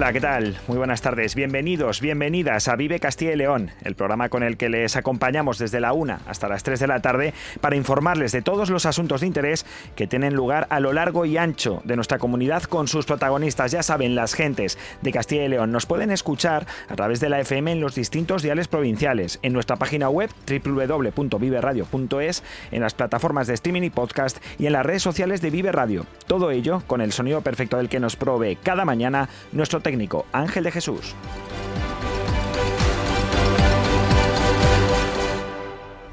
Hola, ¿qué tal? Muy buenas tardes. Bienvenidos, bienvenidas a Vive Castilla y León, el programa con el que les acompañamos desde la 1 hasta las 3 de la tarde para informarles de todos los asuntos de interés que tienen lugar a lo largo y ancho de nuestra comunidad con sus protagonistas. Ya saben, las gentes de Castilla y León nos pueden escuchar a través de la FM en los distintos diales provinciales, en nuestra página web www.viveradio.es, en las plataformas de streaming y podcast y en las redes sociales de Vive Radio. Todo ello con el sonido perfecto del que nos provee cada mañana nuestro técnico Ángel de Jesús.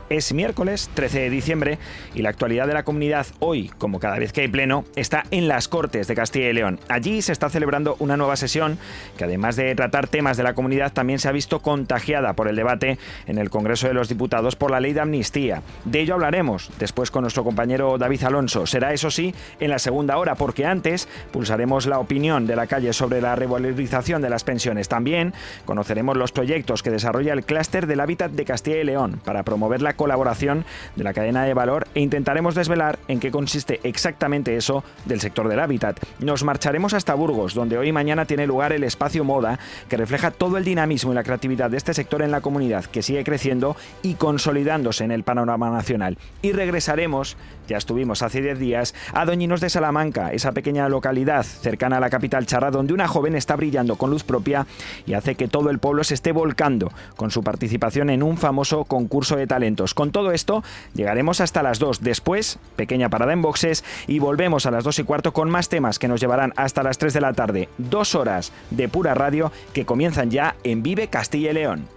Es miércoles 13 de diciembre y la actualidad de la comunidad hoy, como cada vez que hay pleno, está en las Cortes de Castilla y León. Allí se está celebrando una nueva sesión que además de tratar temas de la comunidad también se ha visto contagiada por el debate en el Congreso de los Diputados por la ley de amnistía. De ello hablaremos después con nuestro compañero David Alonso. Será eso sí en la segunda hora porque antes pulsaremos la opinión de la calle sobre la revalorización de las pensiones. También conoceremos los proyectos que desarrolla el clúster del hábitat de Castilla y León para promover la colaboración de la cadena de valor e intentaremos desvelar en qué consiste exactamente eso del sector del hábitat. Nos marcharemos hasta Burgos, donde hoy y mañana tiene lugar el espacio moda, que refleja todo el dinamismo y la creatividad de este sector en la comunidad, que sigue creciendo y consolidándose en el panorama nacional. Y regresaremos, ya estuvimos hace 10 días, a Doñinos de Salamanca, esa pequeña localidad cercana a la capital charra, donde una joven está brillando con luz propia y hace que todo el pueblo se esté volcando con su participación en un famoso concurso de talentos. Con todo esto, llegaremos hasta las 2. Después, pequeña parada en boxes y volvemos a las 2 y cuarto con más temas que nos llevarán hasta las 3 de la tarde. Dos horas de pura radio que comienzan ya en Vive Castilla y León.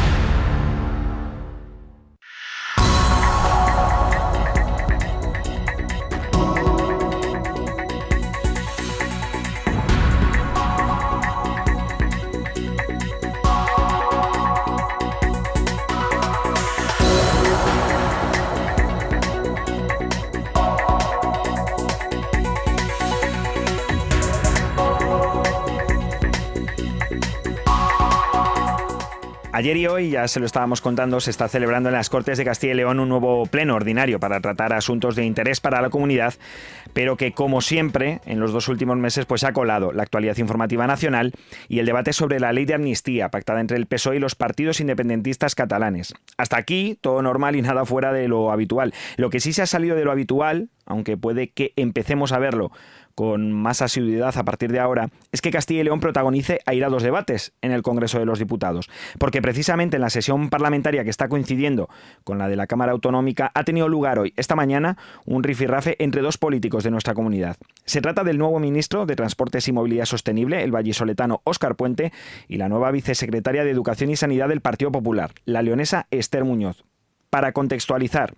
Ayer y hoy, ya se lo estábamos contando, se está celebrando en las Cortes de Castilla y León un nuevo pleno ordinario para tratar asuntos de interés para la comunidad, pero que, como siempre, en los dos últimos meses, pues ha colado la actualidad informativa nacional y el debate sobre la ley de amnistía pactada entre el PSOE y los partidos independentistas catalanes. Hasta aquí, todo normal y nada fuera de lo habitual. Lo que sí se ha salido de lo habitual, aunque puede que empecemos a verlo con más asiduidad a partir de ahora, es que Castilla y León protagonice airados debates en el Congreso de los Diputados, porque precisamente en la sesión parlamentaria que está coincidiendo con la de la Cámara Autonómica ha tenido lugar hoy, esta mañana, un rifirrafe entre dos políticos de nuestra comunidad. Se trata del nuevo ministro de Transportes y Movilidad Sostenible, el vallisoletano Óscar Puente, y la nueva vicesecretaria de Educación y Sanidad del Partido Popular, la leonesa Esther Muñoz. Para contextualizar,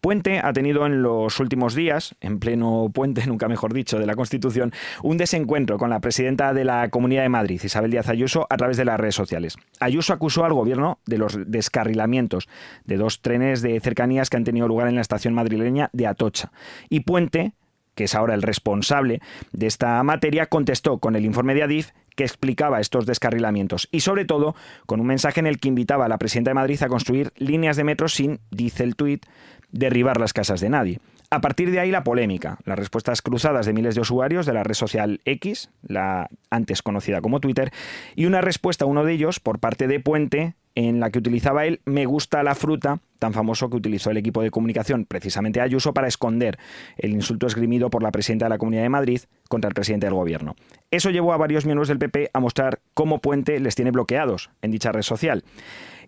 Puente ha tenido en los últimos días, en pleno puente, nunca mejor dicho, de la Constitución, un desencuentro con la presidenta de la Comunidad de Madrid, Isabel Díaz Ayuso, a través de las redes sociales. Ayuso acusó al gobierno de los descarrilamientos de dos trenes de cercanías que han tenido lugar en la estación madrileña de Atocha. Y Puente que es ahora el responsable de esta materia, contestó con el informe de Adif que explicaba estos descarrilamientos y sobre todo con un mensaje en el que invitaba a la presidenta de Madrid a construir líneas de metro sin, dice el tuit, derribar las casas de nadie. A partir de ahí la polémica, las respuestas cruzadas de miles de usuarios de la red social X, la antes conocida como Twitter, y una respuesta a uno de ellos por parte de Puente en la que utilizaba él me gusta la fruta, tan famoso que utilizó el equipo de comunicación, precisamente Ayuso, para esconder el insulto esgrimido por la presidenta de la Comunidad de Madrid contra el presidente del gobierno. Eso llevó a varios miembros del PP a mostrar cómo Puente les tiene bloqueados en dicha red social.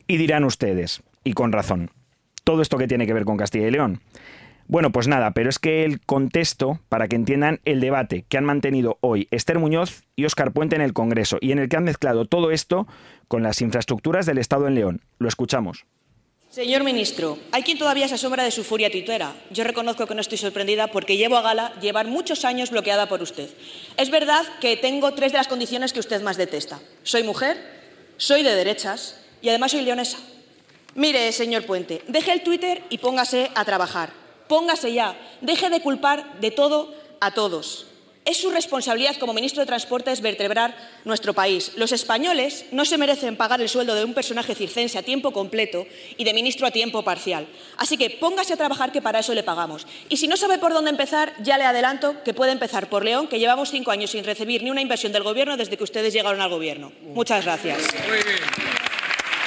Y dirán ustedes, y con razón, todo esto que tiene que ver con Castilla y León. Bueno, pues nada, pero es que el contexto, para que entiendan el debate que han mantenido hoy Esther Muñoz y Óscar Puente en el Congreso, y en el que han mezclado todo esto con las infraestructuras del Estado en León. Lo escuchamos. Señor ministro, hay quien todavía se asombra de su furia tuitera. Yo reconozco que no estoy sorprendida porque llevo a gala llevar muchos años bloqueada por usted. Es verdad que tengo tres de las condiciones que usted más detesta. Soy mujer, soy de derechas y además soy leonesa. Mire, señor Puente, deje el Twitter y póngase a trabajar. Póngase ya. Deje de culpar de todo a todos. Es su responsabilidad como ministro de Transportes vertebrar nuestro país. Los españoles no se merecen pagar el sueldo de un personaje circense a tiempo completo y de ministro a tiempo parcial. Así que póngase a trabajar que para eso le pagamos. Y si no sabe por dónde empezar, ya le adelanto que puede empezar por León, que llevamos cinco años sin recibir ni una inversión del Gobierno desde que ustedes llegaron al Gobierno. Muchas gracias.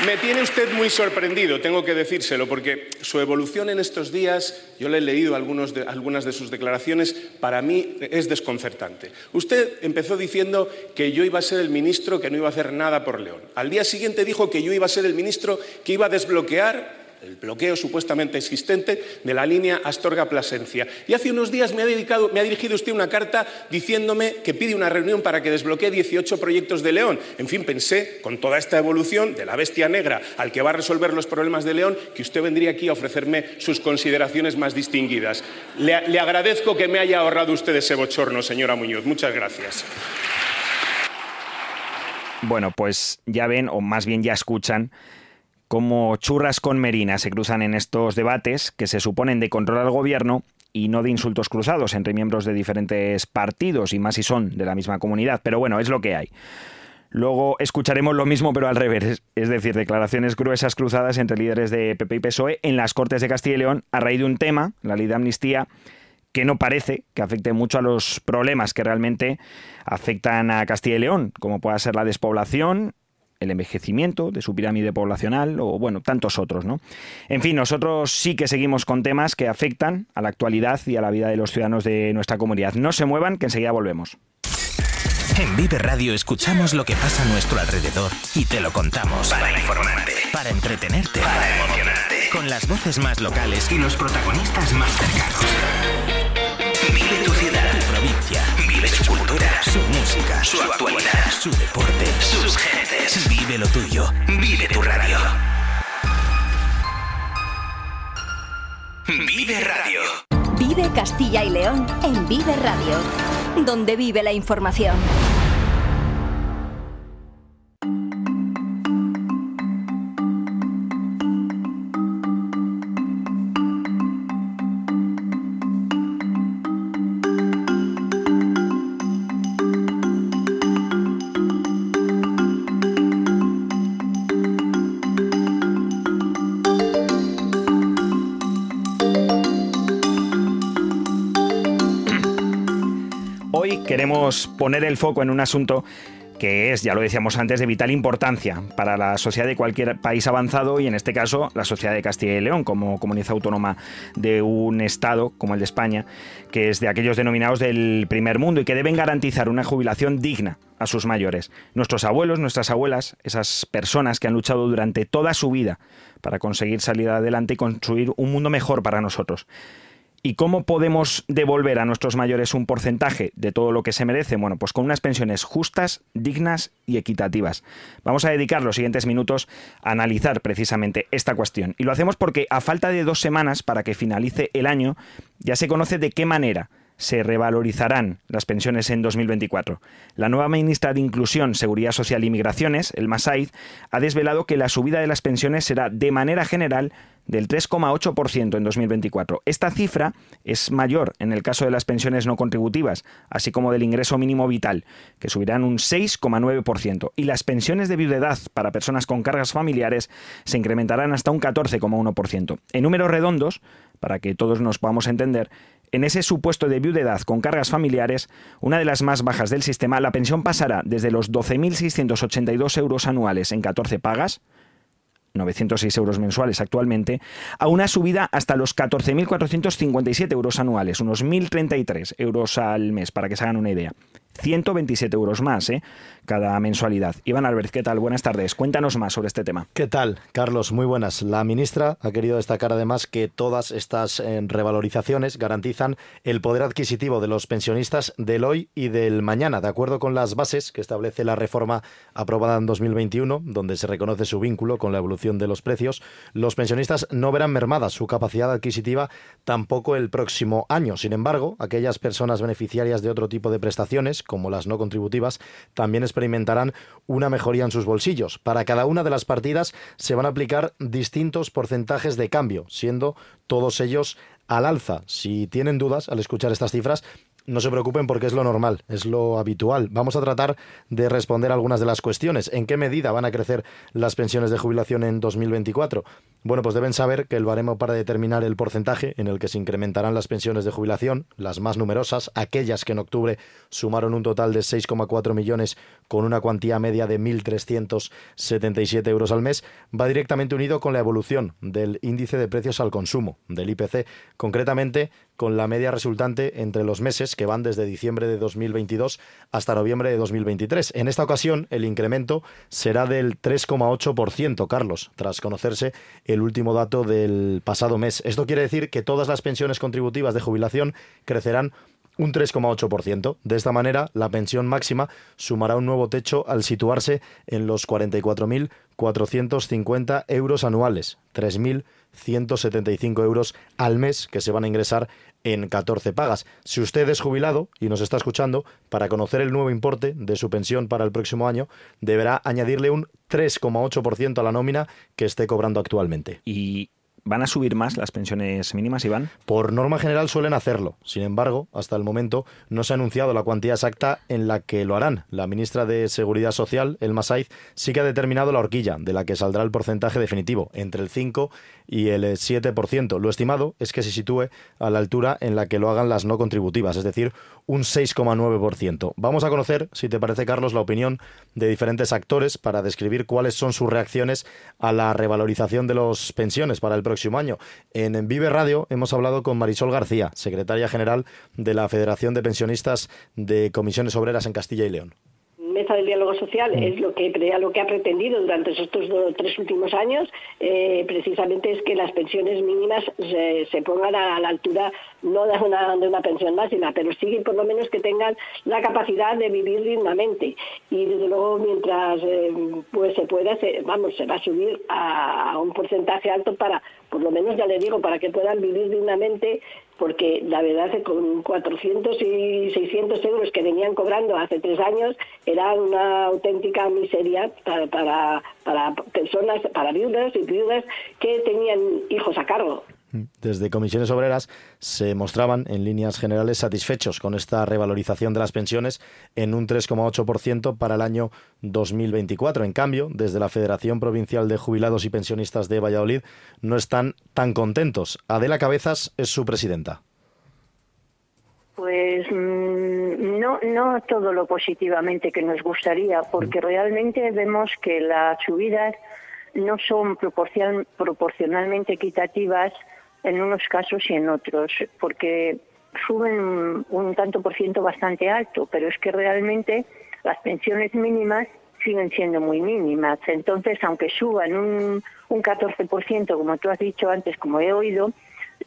Me tiene usted muy sorprendido, tengo que decírselo, porque su evolución en estos días, yo le he leído algunas de sus declaraciones, para mí es desconcertante. Usted empezó diciendo que yo iba a ser el ministro que no iba a hacer nada por León. Al día siguiente dijo que yo iba a ser el ministro que iba a desbloquear el bloqueo supuestamente existente de la línea Astorga-Plasencia. Y hace unos días me ha, me ha, dirigido usted una carta diciéndome que pide una reunión para que desbloquee 18 proyectos de León. En fin, pensé, con toda esta evolución de la bestia negra al que va a resolver los problemas de León, que usted vendría aquí a ofrecerme sus consideraciones más distinguidas. Le, le agradezco que me haya ahorrado usted ese bochorno, señora Muñoz. Muchas gracias. Bueno, pues ya ven, o más bien ya escuchan, como churras con merina se cruzan en estos debates que se suponen de control al gobierno y no de insultos cruzados entre miembros de diferentes partidos y más si son de la misma comunidad. Pero bueno, es lo que hay. Luego escucharemos lo mismo, pero al revés, es decir, declaraciones gruesas cruzadas entre líderes de PP y PSOE en las Cortes de Castilla y León a raíz de un tema, la ley de amnistía, que no parece que afecte mucho a los problemas que realmente afectan a Castilla y León, como pueda ser la despoblación el envejecimiento de su pirámide poblacional o, bueno, tantos otros, ¿no? En fin, nosotros sí que seguimos con temas que afectan a la actualidad y a la vida de los ciudadanos de nuestra comunidad. No se muevan, que enseguida volvemos. En Vive Radio escuchamos lo que pasa a nuestro alrededor y te lo contamos. Para informarte, para entretenerte, para emocionarte. Con las voces más locales y los protagonistas más cercanos. Vive tu ciudad, tu provincia. Vive su cultura, su música, su actualidad, su deporte, sus gentes. Vive lo tuyo. Vive tu radio. Vive Radio. Vive Castilla y León en Vive Radio, donde vive la información. Poner el foco en un asunto que es, ya lo decíamos antes, de vital importancia para la sociedad de cualquier país avanzado y en este caso la sociedad de Castilla y León como comunidad autónoma de un Estado como el de España, que es de aquellos denominados del primer mundo y que deben garantizar una jubilación digna a sus mayores. Nuestros abuelos, nuestras abuelas, esas personas que han luchado durante toda su vida para conseguir salir adelante y construir un mundo mejor para nosotros. ¿Y cómo podemos devolver a nuestros mayores un porcentaje de todo lo que se merece? Bueno, pues con unas pensiones justas, dignas y equitativas. Vamos a dedicar los siguientes minutos a analizar precisamente esta cuestión. Y lo hacemos porque a falta de dos semanas para que finalice el año, ya se conoce de qué manera se revalorizarán las pensiones en 2024. La nueva ministra de Inclusión, Seguridad Social y Migraciones, el Masaid, ha desvelado que la subida de las pensiones será de manera general del 3,8% en 2024. Esta cifra es mayor en el caso de las pensiones no contributivas, así como del ingreso mínimo vital, que subirán un 6,9%, y las pensiones de viudedad para personas con cargas familiares se incrementarán hasta un 14,1%. En números redondos, para que todos nos podamos entender, en ese supuesto de viudedad con cargas familiares, una de las más bajas del sistema, la pensión pasará desde los 12.682 euros anuales en 14 pagas, 906 euros mensuales actualmente, a una subida hasta los 14.457 euros anuales, unos 1.033 euros al mes, para que se hagan una idea. 127 euros más ¿eh? cada mensualidad. Iván Albert, ¿qué tal? Buenas tardes. Cuéntanos más sobre este tema. ¿Qué tal, Carlos? Muy buenas. La ministra ha querido destacar además que todas estas eh, revalorizaciones garantizan el poder adquisitivo de los pensionistas del hoy y del mañana, de acuerdo con las bases que establece la reforma aprobada en 2021, donde se reconoce su vínculo con la evolución de los precios. Los pensionistas no verán mermada su capacidad adquisitiva tampoco el próximo año. Sin embargo, aquellas personas beneficiarias de otro tipo de prestaciones, como las no contributivas, también experimentarán una mejoría en sus bolsillos. Para cada una de las partidas se van a aplicar distintos porcentajes de cambio, siendo todos ellos al alza. Si tienen dudas al escuchar estas cifras, no se preocupen porque es lo normal, es lo habitual. Vamos a tratar de responder algunas de las cuestiones. ¿En qué medida van a crecer las pensiones de jubilación en 2024? Bueno, pues deben saber que el baremo para determinar el porcentaje en el que se incrementarán las pensiones de jubilación, las más numerosas, aquellas que en octubre sumaron un total de 6,4 millones con una cuantía media de 1.377 euros al mes, va directamente unido con la evolución del índice de precios al consumo, del IPC, concretamente con la media resultante entre los meses que van desde diciembre de 2022 hasta noviembre de 2023. En esta ocasión, el incremento será del 3,8%, Carlos, tras conocerse el último dato del pasado mes. Esto quiere decir que todas las pensiones contributivas de jubilación crecerán un 3,8%. De esta manera, la pensión máxima sumará un nuevo techo al situarse en los 44.450 euros anuales, 3.175 euros al mes que se van a ingresar en 14 pagas. Si usted es jubilado y nos está escuchando, para conocer el nuevo importe de su pensión para el próximo año, deberá añadirle un 3,8% a la nómina que esté cobrando actualmente. Y ¿Van a subir más las pensiones mínimas, Iván? Por norma general suelen hacerlo. Sin embargo, hasta el momento no se ha anunciado la cuantía exacta en la que lo harán. La ministra de Seguridad Social, Elma Saiz, sí que ha determinado la horquilla de la que saldrá el porcentaje definitivo, entre el 5 y el 7%. Lo estimado es que se sitúe a la altura en la que lo hagan las no contributivas, es decir, un 6,9%. Vamos a conocer, si te parece, Carlos, la opinión de diferentes actores para describir cuáles son sus reacciones a la revalorización de las pensiones para el próximo año. En Vive Radio hemos hablado con Marisol García, secretaria general de la Federación de Pensionistas de Comisiones Obreras en Castilla y León mesa del diálogo social mm. es lo que lo que ha pretendido durante estos tres últimos años eh, precisamente es que las pensiones mínimas se, pongan a, la altura no de una, de una pensión máxima pero sí por lo menos que tengan la capacidad de vivir dignamente y desde luego mientras eh, pues se pueda vamos se va a subir a un porcentaje alto para por lo menos ya le digo para que puedan vivir dignamente porque la verdad es que con 400 y 600 euros que venían cobrando hace tres años era una auténtica miseria para, para, para personas, para viudas y viudas que tenían hijos a cargo. Desde comisiones obreras se mostraban en líneas generales satisfechos con esta revalorización de las pensiones en un 3,8% para el año 2024. En cambio, desde la Federación Provincial de Jubilados y Pensionistas de Valladolid no están tan contentos. Adela Cabezas es su presidenta. Pues mm, no, no todo lo positivamente que nos gustaría, porque mm. realmente vemos que las subidas no son proporcionalmente equitativas en unos casos y en otros, porque suben un tanto por ciento bastante alto, pero es que realmente las pensiones mínimas siguen siendo muy mínimas. Entonces, aunque suban un, un 14%, como tú has dicho antes, como he oído,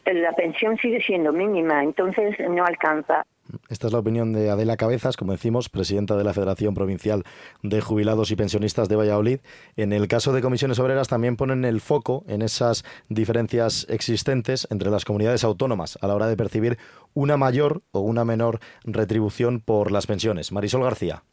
la pensión sigue siendo mínima, entonces no alcanza. Esta es la opinión de Adela Cabezas, como decimos, presidenta de la Federación Provincial de Jubilados y Pensionistas de Valladolid. En el caso de comisiones obreras también ponen el foco en esas diferencias existentes entre las comunidades autónomas a la hora de percibir una mayor o una menor retribución por las pensiones. Marisol García.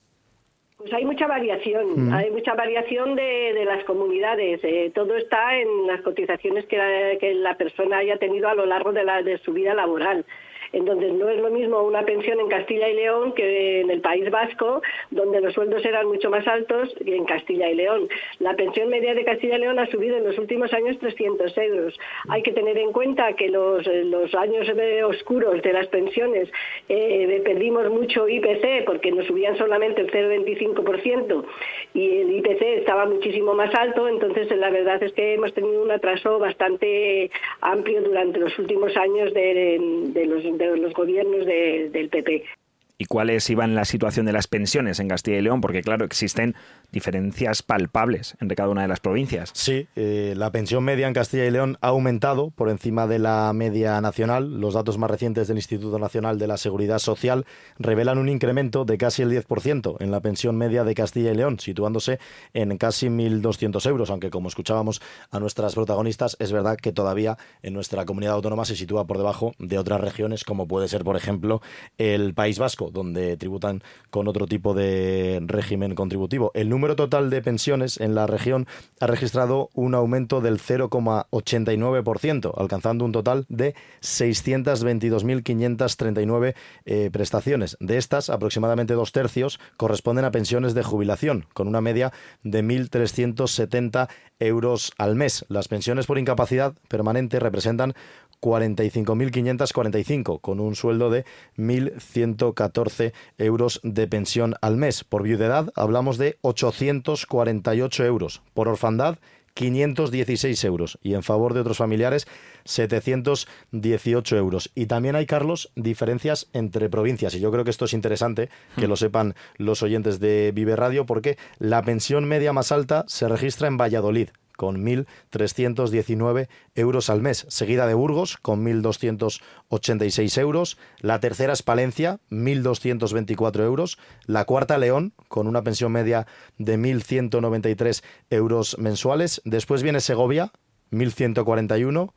Pues hay mucha variación, mm. hay mucha variación de, las comunidades. Eh, todo está en las cotizaciones que la, que la, persona haya tenido a lo largo de, la, de su vida laboral. Entonces, no es lo mismo una pensión en Castilla y León que en el País Vasco, donde los sueldos eran mucho más altos que en Castilla y León. La pensión media de Castilla y León ha subido en los últimos años 300 euros. Hay que tener en cuenta que los, los años oscuros de las pensiones eh, perdimos mucho IPC porque nos subían solamente el 0,25% y el IPC estaba muchísimo más alto, entonces la verdad es que hemos tenido un atraso bastante amplio durante los últimos años de, los, de los gobiernos del PP. y cuál es, la situación de las pensiones en Castilla y León, porque claro, existen diferencias palpables entre cada una de las provincias. Sí, eh, la pensión media en Castilla y León ha aumentado por encima de la media nacional. Los datos más recientes del Instituto Nacional de la Seguridad Social revelan un incremento de casi el 10% en la pensión media de Castilla y León, situándose en casi 1.200 euros, aunque como escuchábamos a nuestras protagonistas, es verdad que todavía en nuestra comunidad autónoma se sitúa por debajo de otras regiones, como puede ser, por ejemplo, el País Vasco, donde tributan con otro tipo de régimen contributivo. El número total de pensiones en la región ha registrado un aumento del 0,89%, alcanzando un total de 622.539 eh, prestaciones. De estas, aproximadamente dos tercios corresponden a pensiones de jubilación, con una media de 1.370 euros al mes. Las pensiones por incapacidad permanente representan 45.545, con un sueldo de 1.114 euros de pensión al mes. Por viudedad hablamos de 848 euros. Por orfandad, 516 euros y en favor de otros familiares 718 euros. Y también hay, Carlos, diferencias entre provincias y yo creo que esto es interesante que lo sepan los oyentes de Vive Radio porque la pensión media más alta se registra en Valladolid, con 1.319 euros al mes, seguida de Burgos con 1.286 euros, la tercera es Palencia, 1.224 euros, la cuarta León con una pensión media de 1.193 euros mensuales, después viene Segovia, 1.141,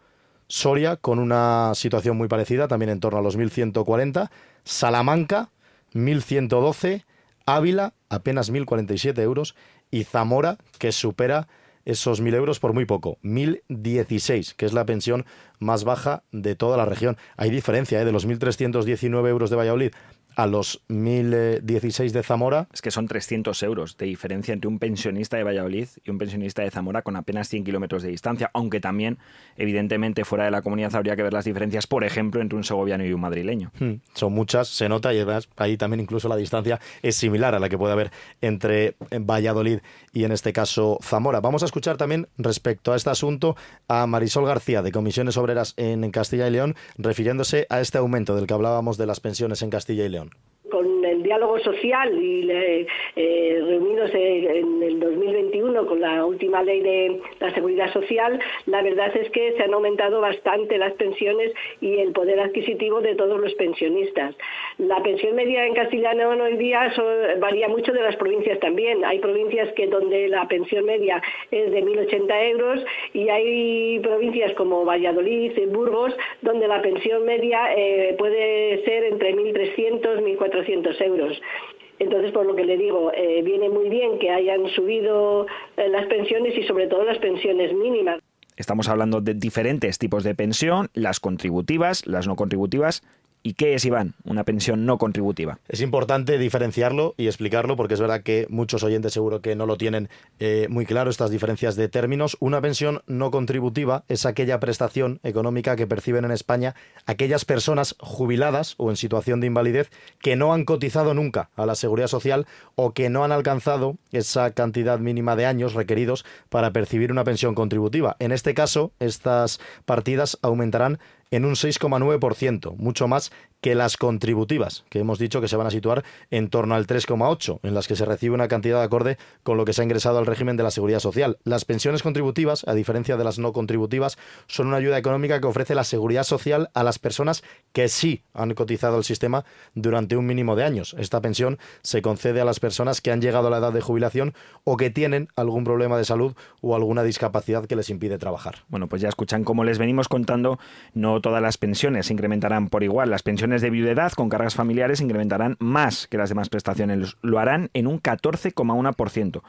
Soria con una situación muy parecida, también en torno a los 1.140, Salamanca, 1.112, Ávila, apenas 1.047 euros, y Zamora, que supera esos 1.000 euros por muy poco, 1.016, que es la pensión más baja de toda la región. Hay diferencia ¿eh? de los 1.319 euros de Valladolid a los 1.016 de Zamora. Es que son 300 euros de diferencia entre un pensionista de Valladolid y un pensionista de Zamora con apenas 100 kilómetros de distancia, aunque también, evidentemente, fuera de la comunidad habría que ver las diferencias, por ejemplo, entre un segoviano y un madrileño. Hmm, son muchas, se nota, y además ahí también incluso la distancia es similar a la que puede haber entre Valladolid y, en este caso, Zamora. Vamos a escuchar también respecto a este asunto a Marisol García, de Comisiones Obreras en Castilla y León, refiriéndose a este aumento del que hablábamos de las pensiones en Castilla y León con el diálogo social y eh, reunidos en el 2021 con la última ley de la seguridad social, la verdad es que se han aumentado bastante las pensiones y el poder adquisitivo de todos los pensionistas. La pensión media en castellano hoy día varía mucho de las provincias también. Hay provincias que donde la pensión media es de 1.080 euros y hay provincias como Valladolid, y Burgos, donde la pensión media eh, puede ser entre 1.300 1.400 euros. Entonces, por lo que le digo, eh, viene muy bien que hayan subido eh, las pensiones y sobre todo las pensiones mínimas. Estamos hablando de diferentes tipos de pensión, las contributivas, las no contributivas ¿Y qué es, Iván, una pensión no contributiva? Es importante diferenciarlo y explicarlo porque es verdad que muchos oyentes seguro que no lo tienen eh, muy claro estas diferencias de términos. Una pensión no contributiva es aquella prestación económica que perciben en España aquellas personas jubiladas o en situación de invalidez que no han cotizado nunca a la seguridad social o que no han alcanzado esa cantidad mínima de años requeridos para percibir una pensión contributiva. En este caso, estas partidas aumentarán en un 6,9%, mucho más que las contributivas, que hemos dicho que se van a situar en torno al 3,8, en las que se recibe una cantidad de acorde con lo que se ha ingresado al régimen de la seguridad social. Las pensiones contributivas, a diferencia de las no contributivas, son una ayuda económica que ofrece la seguridad social a las personas que sí han cotizado al sistema durante un mínimo de años. Esta pensión se concede a las personas que han llegado a la edad de jubilación o que tienen algún problema de salud o alguna discapacidad que les impide trabajar. Bueno, pues ya escuchan como les venimos contando, no todas las pensiones se incrementarán por igual. Las pensiones de viudedad con cargas familiares incrementarán más que las demás prestaciones. Lo harán en un 14,1%,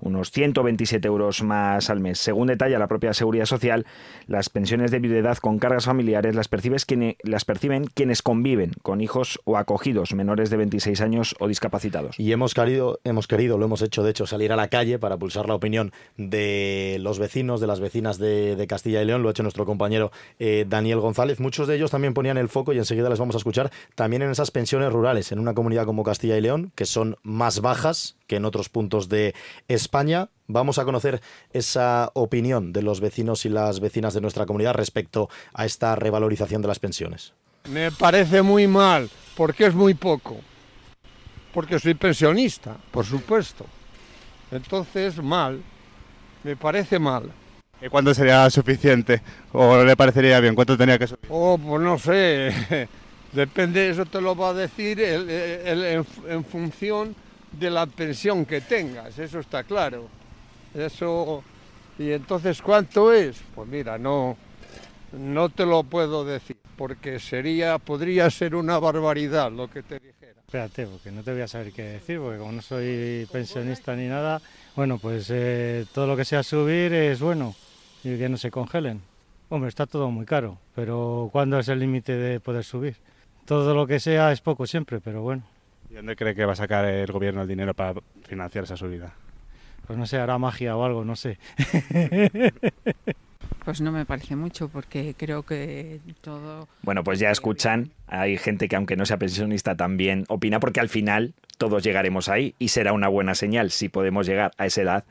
unos 127 euros más al mes. Según detalla la propia Seguridad Social, las pensiones de viudedad con cargas familiares las, percibes las perciben quienes conviven con hijos o acogidos menores de 26 años o discapacitados. Y hemos querido, hemos querido, lo hemos hecho de hecho, salir a la calle para pulsar la opinión de los vecinos, de las vecinas de, Castilla y León. Lo ha hecho nuestro compañero eh, Daniel González. Muchos de ellos también ponían el foco y enseguida les vamos a escuchar también en esas pensiones rurales, en una comunidad como Castilla y León, que son más bajas que en otros puntos de España. Vamos a conocer esa opinión de los vecinos y las vecinas de nuestra comunidad respecto a esta revalorización de las pensiones. Me parece muy mal, porque es muy poco. porque soy pensionista, por supuesto. Entonces, mal, me parece mal. ¿Y cuánto sería suficiente? ¿O le parecería bien? ¿Cuánto tenía que subir? Oh, pues no sé, depende, eso te lo va a decir en función de la pensión que tengas, eso está claro. Eso, y entonces, ¿cuánto es? Pues mira, no, no te lo puedo decir, porque sería, podría ser una barbaridad lo que te dijera. Espérate, porque no te voy a saber qué decir, porque como no soy pensionista ni nada, bueno, pues eh, todo lo que sea subir es bueno y que no se congelen. Hombre, está todo muy caro, pero ¿cuándo es el límite de poder subir? Todo lo que sea es poco siempre, pero bueno. ¿Y dónde cree que va a sacar el gobierno el dinero para financiar esa subida? Pues no sé, hará magia o algo, no sé. Pues no me parece mucho porque creo que todo... Bueno, pues ya escuchan, hay gente que aunque no sea pensionista también opina porque al final todos llegaremos ahí y será una buena señal si podemos llegar a esa edad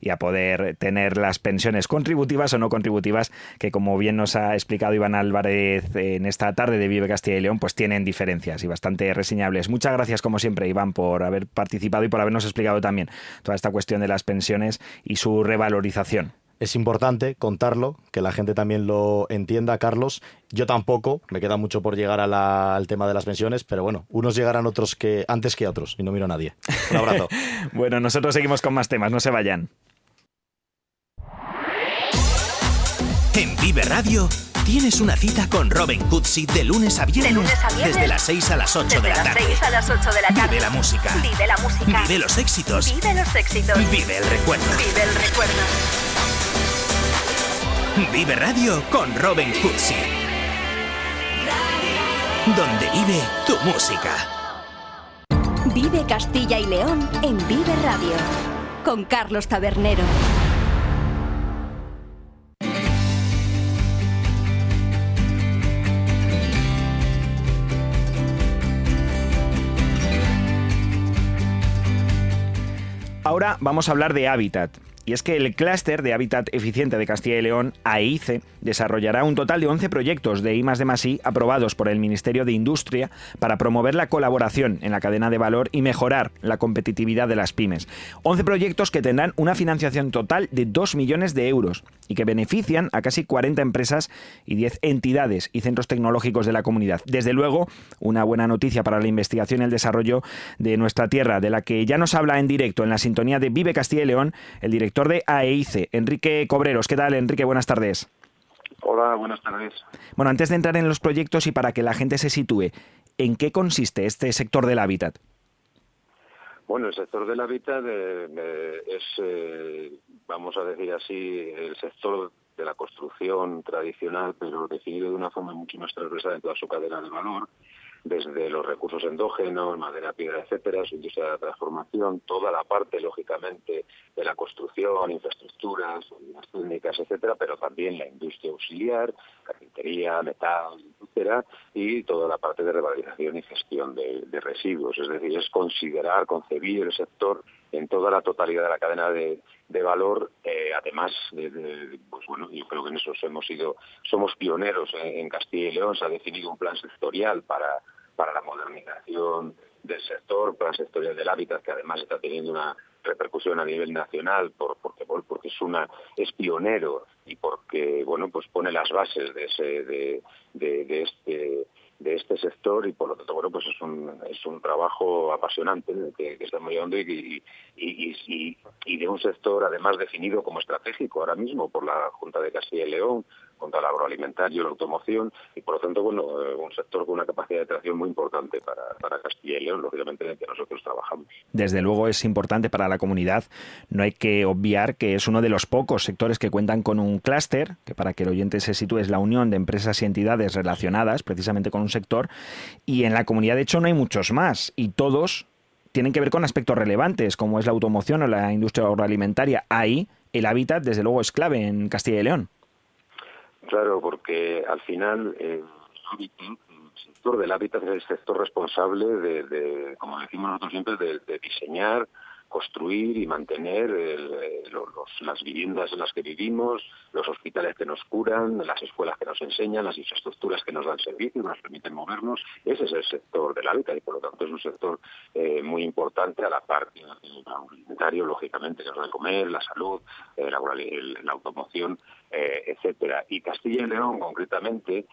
y a poder tener las pensiones contributivas o no contributivas que como bien nos ha explicado Iván Álvarez en esta tarde de Vive Castilla y León pues tienen diferencias y bastante reseñables. Muchas gracias como siempre Iván por haber participado y por habernos explicado también toda esta cuestión de las pensiones y su revalorización es importante contarlo, que la gente también lo entienda, Carlos. Yo tampoco, me queda mucho por llegar al tema de las pensiones, pero bueno, unos llegarán otros que antes que otros y no miro a nadie. Un abrazo. bueno, nosotros seguimos con más temas, no se vayan. En Vive Radio tienes una cita con Robin Cutsi de lunes a viernes, desde las 6 a las 8 de la tarde. a las 8 de la tarde. Vive la música. Vive la música. Vive los éxitos. Vive los éxitos. Vive el recuerdo. Vive el recuerdo. Vive Radio con Robin Cutsi. Donde vive tu música. Vive Castilla y León en Vive Radio. Con Carlos Tabernero. Ahora vamos a hablar de hábitat. Y es que el clúster de hábitat eficiente de Castilla y León, AICE, desarrollará un total de 11 proyectos de I I aprobados por el Ministerio de Industria para promover la colaboración en la cadena de valor y mejorar la competitividad de las pymes. 11 proyectos que tendrán una financiación total de 2 millones de euros y que benefician a casi 40 empresas y 10 entidades y centros tecnológicos de la comunidad. Desde luego, una buena noticia para la investigación y el desarrollo de nuestra tierra, de la que ya nos habla en directo en la sintonía de Vive Castilla y León el director de AEICE, Enrique Cobreros. ¿Qué tal, Enrique? Buenas tardes. Hola, buenas tardes. Bueno, antes de entrar en los proyectos y para que la gente se sitúe, ¿en qué consiste este sector del hábitat? Bueno, el sector del hábitat eh, eh, es, eh, vamos a decir así, el sector de la construcción tradicional, pero definido de una forma mucho más transversal en toda su cadena de valor, desde los recursos endógenos, madera, piedra, etcétera, su industria de la transformación, toda la parte, lógicamente, de la construcción, infraestructuras, las técnicas, etcétera, pero también la industria auxiliar, carpintería, metal, etcétera, y toda la parte de revalorización y gestión de, residuos. Es decir, es considerar, concebir el sector en toda la totalidad de la cadena de, valor, eh, además de, pues bueno, yo creo que en eso hemos sido, somos pioneros en Castilla y León, se ha definido un plan sectorial para para la modernización del sector, plan sectorial del hábitat, que además está teniendo una repercusión a nivel nacional por, porque porque es una es pionero y porque bueno pues pone las bases de ese de, de, este de este sector y por lo tanto bueno pues es un es un trabajo apasionante que, estamos llevando y, y, y, y, de un sector además definido como estratégico ahora mismo por la Junta de Castilla y León contra el agroalimentario, la automoción y por lo tanto bueno eh, un sector con una capacidad de atracción muy importante para, para Castilla y León, lógicamente en el que nosotros trabajamos. Desde luego es importante para la comunidad. No hay que obviar que es uno de los pocos sectores que cuentan con un clúster, que para que el oyente se sitúe es la unión de empresas y entidades relacionadas precisamente con un sector, y en la comunidad de hecho no hay muchos más, y todos tienen que ver con aspectos relevantes, como es la automoción o la industria agroalimentaria. Ahí el hábitat, desde luego, es clave en Castilla y León. Claro, porque al final el sector del hábitat es el sector responsable de, como decimos nosotros siempre, de, diseñar, construir y mantener eh, las viviendas en las que vivimos, los hospitales que nos curan, las escuelas que nos enseñan, las infraestructuras que nos dan servicio, nos permiten movernos. Ese es el sector del hábitat y por lo tanto es un sector eh, muy importante a la parte del alimentario, lógicamente, que nos da comer, la salud, eh, la, automoción, etcétera. Y Castilla y León, concretamente,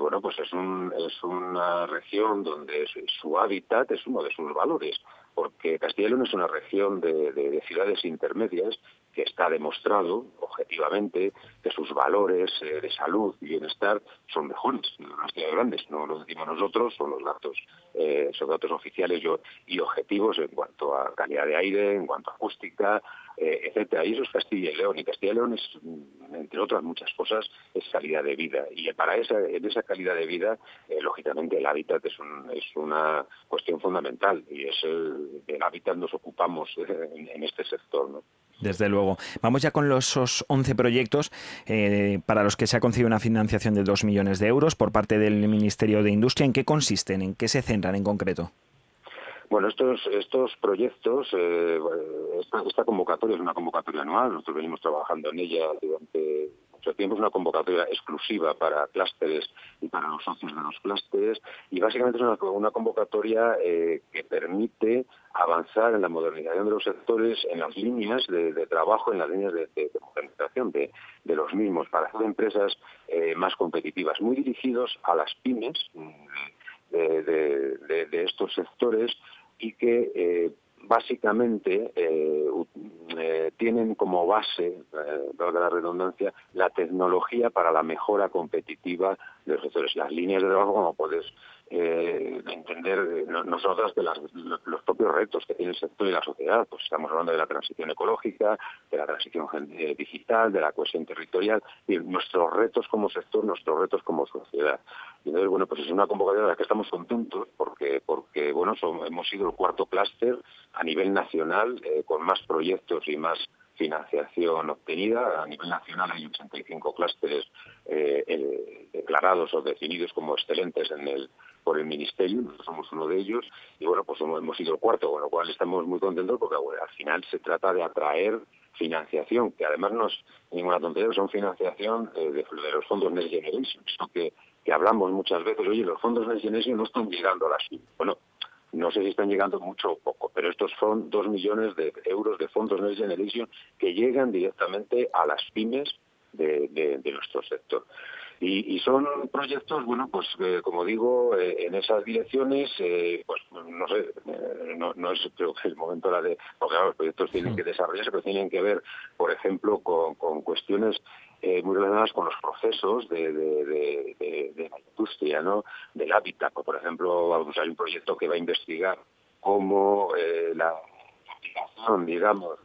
bueno, pues es, un, es una región donde su hábitat es uno de sus valores porque Castilla y León es una región de, ciudades intermedias que está demostrado objetivamente que sus valores eh, de salud y bienestar son mejores que las ciudades grandes. No lo decimos nosotros, son los datos, eh, son datos oficiales y objetivos en cuanto a calidad de aire, en cuanto a acústica, eh, etcétera. Y eso es Castilla y León. Y Castilla y León es, entre otras muchas cosas, es calidad de vida. Y para esa, en esa calidad de vida, eh, lógicamente, el hábitat es, es una cuestión fundamental. Y es el, hábitat nos ocupamos eh, en, este sector. ¿no? Desde luego. Vamos ya con los 11 proyectos para los que se ha concedido una financiación de 2 millones de euros por parte del Ministerio de Industria. ¿En qué consisten? ¿En qué se centran en concreto? Bueno, estos, estos proyectos, eh, esta, convocatoria es una convocatoria anual, nosotros venimos trabajando en ella durante mucho tiempo, es una convocatoria exclusiva para clústeres y para los socios de los clústeres, y básicamente es una, convocatoria eh, que permite avanzar en la modernización de los sectores, en las líneas de, trabajo, en las líneas de, modernización de, los mismos, para hacer empresas eh, más competitivas, muy dirigidos a las pymes mm, de, estos sectores y que eh, básicamente eh, eh, tienen como base, valga la redundancia, la tecnología para la mejora competitiva de los sectores. Las líneas de trabajo, como puedes eh, entender eh, nosotras de los propios retos que tiene el sector y la sociedad. Pues estamos hablando de la transición ecológica, de la transición eh, digital, de la cohesión territorial, y nuestros retos como sector, nuestros retos como sociedad. Y entonces, bueno, pues es una convocatoria de la que estamos contentos porque, porque bueno, hemos sido el cuarto clúster a nivel nacional con más proyectos y más financiación obtenida. A nivel nacional. Hay 85 clústeres eh, declarados o definidos como excelentes en el por el Ministerio, nosotros somos uno de ellos, y bueno, pues hemos sido el cuarto, con lo cual estamos muy contentos porque al final se trata de atraer financiación, que además no es ninguna tontería, son financiación de, de, los fondos Next Generation, que, que hablamos muchas veces, oye, los fondos Next Generation no están llegando a las... Bueno, no sé si están llegando mucho o poco, pero estos son dos millones de euros de fondos Next Generation que llegan directamente a las pymes de, de nuestro sector. Y, son proyectos, bueno, pues eh, como digo, eh, en esas direcciones, eh, pues no sé, no, es creo que el momento la de, porque los proyectos tienen que desarrollarse, pero tienen que ver, por ejemplo, con, cuestiones muy relacionadas con los procesos de, la industria, ¿no? Del hábitat. Por ejemplo, vamos, hay un proyecto que va a investigar cómo la aplicación, digamos,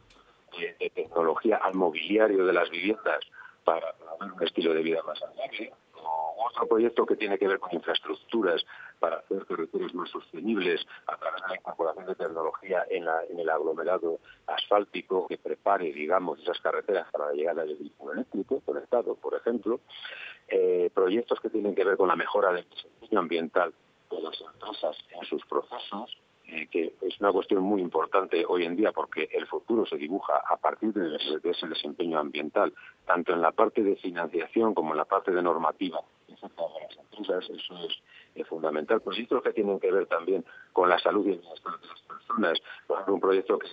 de, tecnología al mobiliario de las viviendas para, un estilo de vida más saludable. O otro proyecto que tiene que ver con infraestructuras para hacer carreteras más sostenibles a través de la incorporación de tecnología en, el aglomerado asfáltico que prepare, digamos, esas carreteras para la llegada del vehículo eléctrico conectado, por ejemplo. Eh, proyectos que tienen que ver con la mejora del desempeño ambiental de las empresas en sus procesos eh, que es una cuestión muy importante hoy en día porque el futuro se dibuja a partir de ese desempeño ambiental, tanto en la parte de financiación como en la parte de normativa eso es fundamental. Proyectos que tienen que ver también con la salud y el bienestar de las personas, por ejemplo, un proyecto que,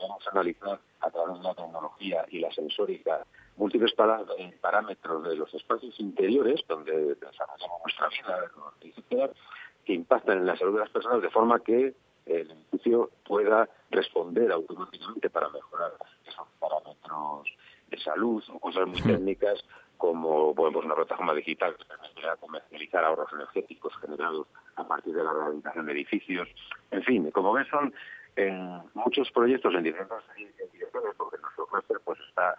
vamos a analizar a través de la tecnología y la sensórica múltiples eh, parámetros de los espacios interiores donde desarrollamos nuestra vida, que impactan en la salud de las personas de forma que el edificio pueda responder automáticamente para mejorar esos parámetros de salud o cosas muy técnicas como bueno, una plataforma digital que permitirá comercializar ahorros energéticos generados a partir de la rehabilitación de edificios. En fin, como ven, son en muchos proyectos en diferentes direcciones, porque nuestro clúster pues está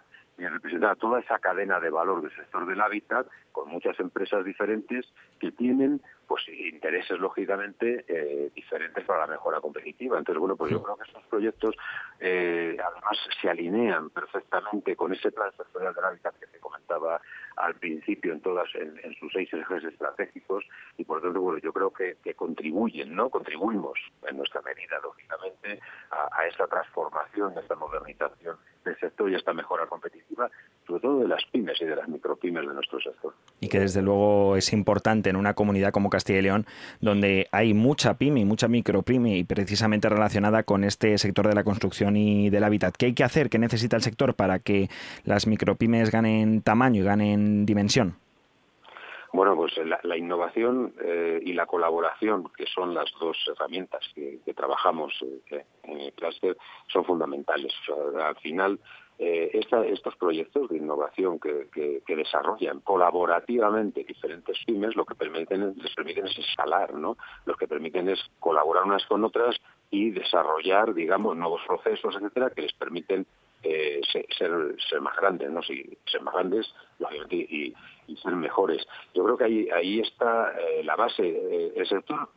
representa toda esa cadena de valor del sector del hábitat con muchas empresas diferentes que tienen pues intereses lógicamente eh, diferentes para la mejora competitiva. Entonces, bueno, pues yo creo que estos proyectos eh, además se alinean perfectamente con ese plan sectorial del hábitat que se comentaba al principio en todas en, sus seis ejes estratégicos y por tanto bueno yo creo que, contribuyen no contribuimos en nuestra medida lógicamente a, a esta transformación a esta modernización del sector y a esta mejora competitiva sobre todo de las pymes y de las micropymes de nuestro sector. Y que desde luego es importante en una comunidad como Castilla y León, donde hay mucha pyme y mucha micropyme y precisamente relacionada con este sector de la construcción y del hábitat. ¿Qué hay que hacer? ¿Qué necesita el sector para que las micropymes ganen tamaño y ganen dimensión? Bueno, pues la, innovación eh, y la colaboración, que son las dos herramientas que, trabajamos eh, en el clúster, son fundamentales. al final, eh, estos proyectos de innovación que, desarrollan colaborativamente diferentes pymes, lo que permiten, les permiten es escalar, ¿no? Lo que permiten es colaborar unas con otras y desarrollar, digamos, nuevos procesos, etcétera, que les permiten eh, ser, más grandes, ¿no? Si, ser más grandes, lógicamente, y, ser mejores. Yo creo que ahí, ahí está eh, la base. el sector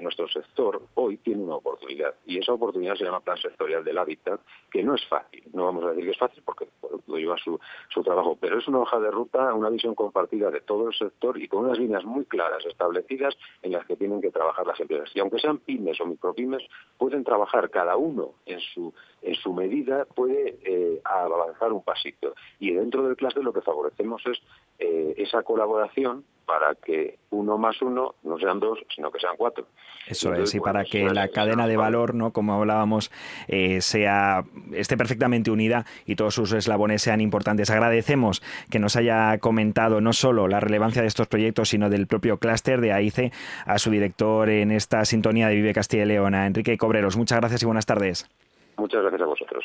nuestro sector hoy tiene una oportunidad y esa oportunidad se llama Plan Sectorial del Hábitat, que no es fácil, no vamos a decir que es fácil porque lo lleva su, su trabajo, pero es una hoja de ruta, una visión compartida de todo el sector y con unas líneas muy claras establecidas en las que tienen que trabajar las empresas. Y aunque sean pymes o micropymes, pueden trabajar cada uno en su, en su medida, puede eh, avanzar un pasito. Y dentro del cluster lo que favorecemos es eh, esa colaboración para que uno más uno no sean dos, sino que sean cuatro. Eso es, y para que la cadena de valor, ¿no? como hablábamos, eh, sea esté perfectamente unida y todos sus eslabones sean importantes. Agradecemos que nos haya comentado no solo la relevancia de estos proyectos, sino del propio clúster de AICE, a su director en esta sintonía de Vive Castilla y León, Enrique Cobreros. Muchas gracias y buenas tardes. Muchas gracias a vosotros.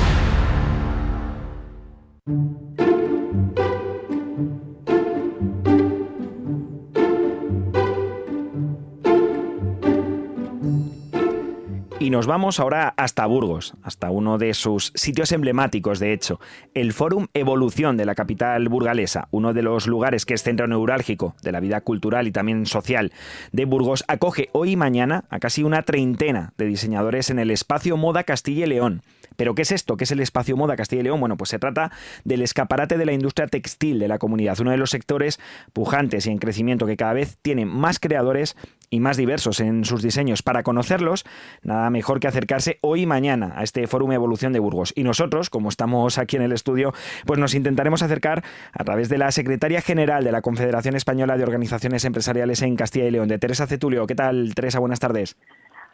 Y nos vamos ahora hasta Burgos, hasta uno de sus sitios emblemáticos, de hecho, el Fórum Evolución de la capital burgalesa, uno de los lugares que es centro neurálgico de la vida cultural y también social de Burgos, acoge hoy y mañana a casi una treintena de diseñadores en el espacio Moda Castilla y León. ¿Pero qué es esto? ¿Qué es el espacio moda Castilla y León? Bueno, pues se trata del escaparate de la industria textil de la comunidad, uno de los sectores pujantes y en crecimiento que cada vez tiene más creadores y más diversos en sus diseños. Para conocerlos, nada mejor que acercarse hoy y mañana a este Fórum Evolución de Burgos. Y nosotros, como estamos aquí en el estudio, pues nos intentaremos acercar a través de la secretaria general de la Confederación Española de Organizaciones Empresariales en Castilla y León, de Teresa Cetulio. ¿Qué tal, Teresa? Buenas tardes.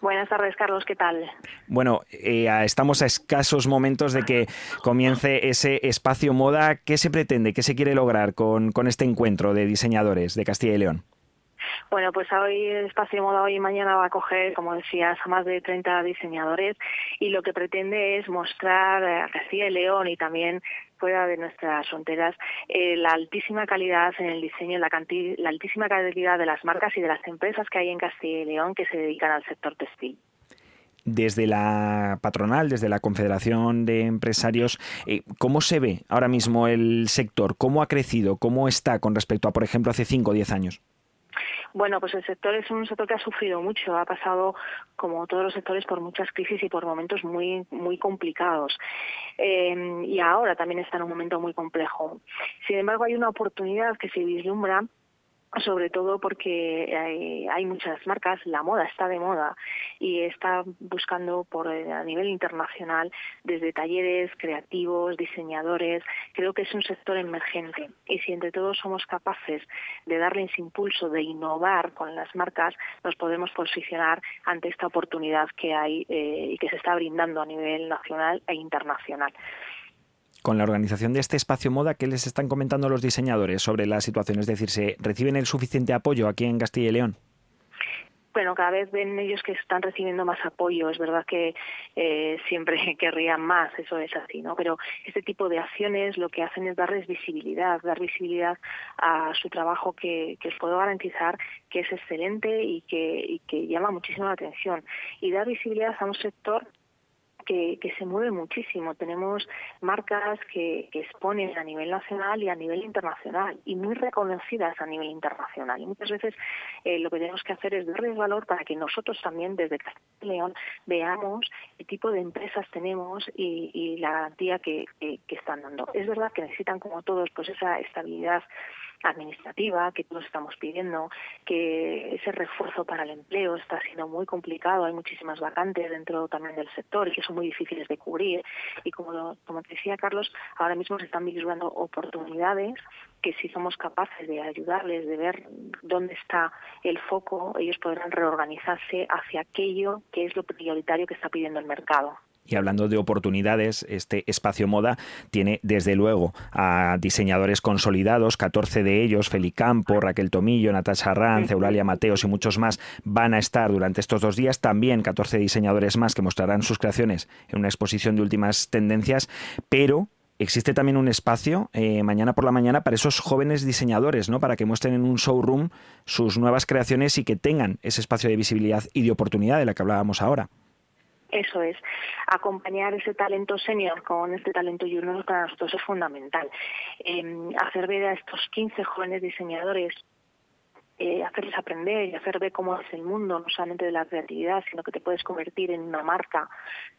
Buenas tardes, Carlos, ¿qué tal? Bueno, eh, estamos a escasos momentos de que comience ese espacio moda. ¿Qué se pretende, qué se quiere lograr con, con este encuentro de diseñadores de Castilla y León? Bueno, pues hoy el Espacio Moda hoy y mañana va a coger, como decías, a más de 30 diseñadores y lo que pretende es mostrar a Castilla y León y también fuera de nuestras fronteras eh, la altísima calidad en el diseño, la, la altísima calidad de las marcas y de las empresas que hay en Castilla y León que se dedican al sector textil desde la patronal, desde la Confederación de Empresarios, eh, ¿cómo se ve ahora mismo el sector? ¿Cómo ha crecido? ¿Cómo está con respecto a, por ejemplo, hace 5 o 10 años? Bueno, pues el sector es un sector que ha sufrido mucho, ha pasado, como todos los sectores, por muchas crisis y por momentos muy, muy complicados. Eh, y ahora también está en un momento muy complejo. Sin embargo, hay una oportunidad que se vislumbra sobre todo porque hay, muchas marcas, la moda está de moda y está buscando por eh, a nivel internacional desde talleres creativos, diseñadores, creo que es un sector emergente y si entre todos somos capaces de darle ese impulso de innovar con las marcas, nos podemos posicionar ante esta oportunidad que hay eh, y que se está brindando a nivel nacional e internacional con la organización de este espacio moda, ¿qué les están comentando los diseñadores sobre la situación? Es decir, ¿se reciben el suficiente apoyo aquí en Castilla y León? bueno, cada vez ven ellos que están recibiendo más apoyo. Es verdad que eh, siempre querrían más, eso es así, ¿no? Pero este tipo de acciones lo que hacen es darles visibilidad, dar visibilidad a su trabajo que, que os puedo garantizar que es excelente y que, y que llama muchísimo la atención. Y dar visibilidad a un sector que, se mueve muchísimo. Tenemos marcas que, exponen a nivel nacional y a nivel internacional y muy reconocidas a nivel internacional. Y muchas veces eh, lo que tenemos que hacer es darles valor para que nosotros también desde Castilla y León veamos qué tipo de empresas tenemos y, la garantía que, que están dando. Es verdad que necesitan, como todos, pues esa estabilidad administrativa que todos estamos pidiendo, que ese refuerzo para el empleo está siendo muy complicado, hay muchísimas vacantes dentro también del sector y que son muy difíciles de cubrir. Y como, como te decía Carlos, ahora mismo se están vislumbrando oportunidades que si somos capaces de ayudarles, de ver dónde está el foco, ellos podrán reorganizarse hacia aquello que es lo prioritario que está pidiendo el mercado. Y hablando de oportunidades, este espacio moda tiene desde luego a diseñadores consolidados, 14 de ellos, Campo, Raquel Tomillo, Natasha Ranz, Eulalia Mateos y muchos más van a estar durante estos dos días. También 14 diseñadores más que mostrarán sus creaciones en una exposición de últimas tendencias, pero existe también un espacio eh, mañana por la mañana para esos jóvenes diseñadores, ¿no? Para que muestren en un showroom sus nuevas creaciones y que tengan ese espacio de visibilidad y de oportunidad de la que hablábamos ahora. Eso es, acompañar ese talento senior con este talento junior para nosotros es fundamental. Eh, hacer ver a estos 15 jóvenes diseñadores eh, hacerles aprender y hacer ver cómo es el mundo, no solamente de la creatividad, sino que te puedes convertir en una marca,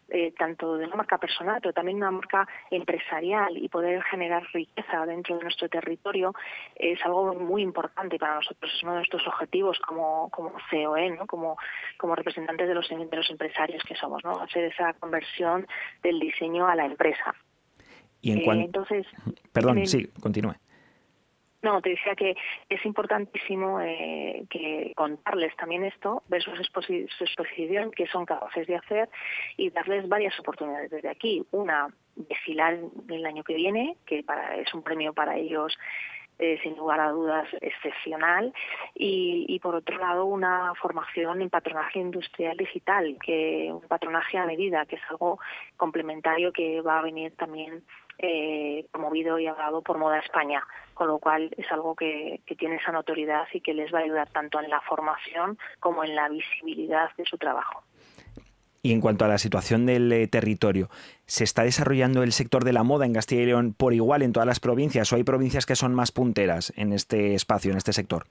eh, tanto de una marca personal, pero también una marca empresarial y poder generar riqueza dentro de nuestro territorio es algo muy importante para nosotros. Es uno de nuestros objetivos como, como COE, ¿no? como, como representantes de los, de los empresarios que somos, ¿no? hacer esa conversión del diseño a la empresa. Y en cuanto... Eh, entonces, Perdón, sí, continúe. No, te decía que es importantísimo eh, que contarles también esto, ver su, exposición, qué son capaces de hacer y darles varias oportunidades desde aquí. Una, desfilar el año que viene, que para, es un premio para ellos eh, sin lugar a dudas excepcional y, y, por otro lado una formación en patronaje industrial digital que un patronaje a medida que es algo complementario que va a venir también eh, promovido y hablado por Moda España, con lo cual es algo que, tiene esa notoriedad y que les va a ayudar tanto en la formación como en la visibilidad de su trabajo. Y en cuanto a la situación del eh, territorio, ¿se está desarrollando el sector de la moda en Castilla y León por igual en todas las provincias o hay provincias que son más punteras en este espacio, en este sector?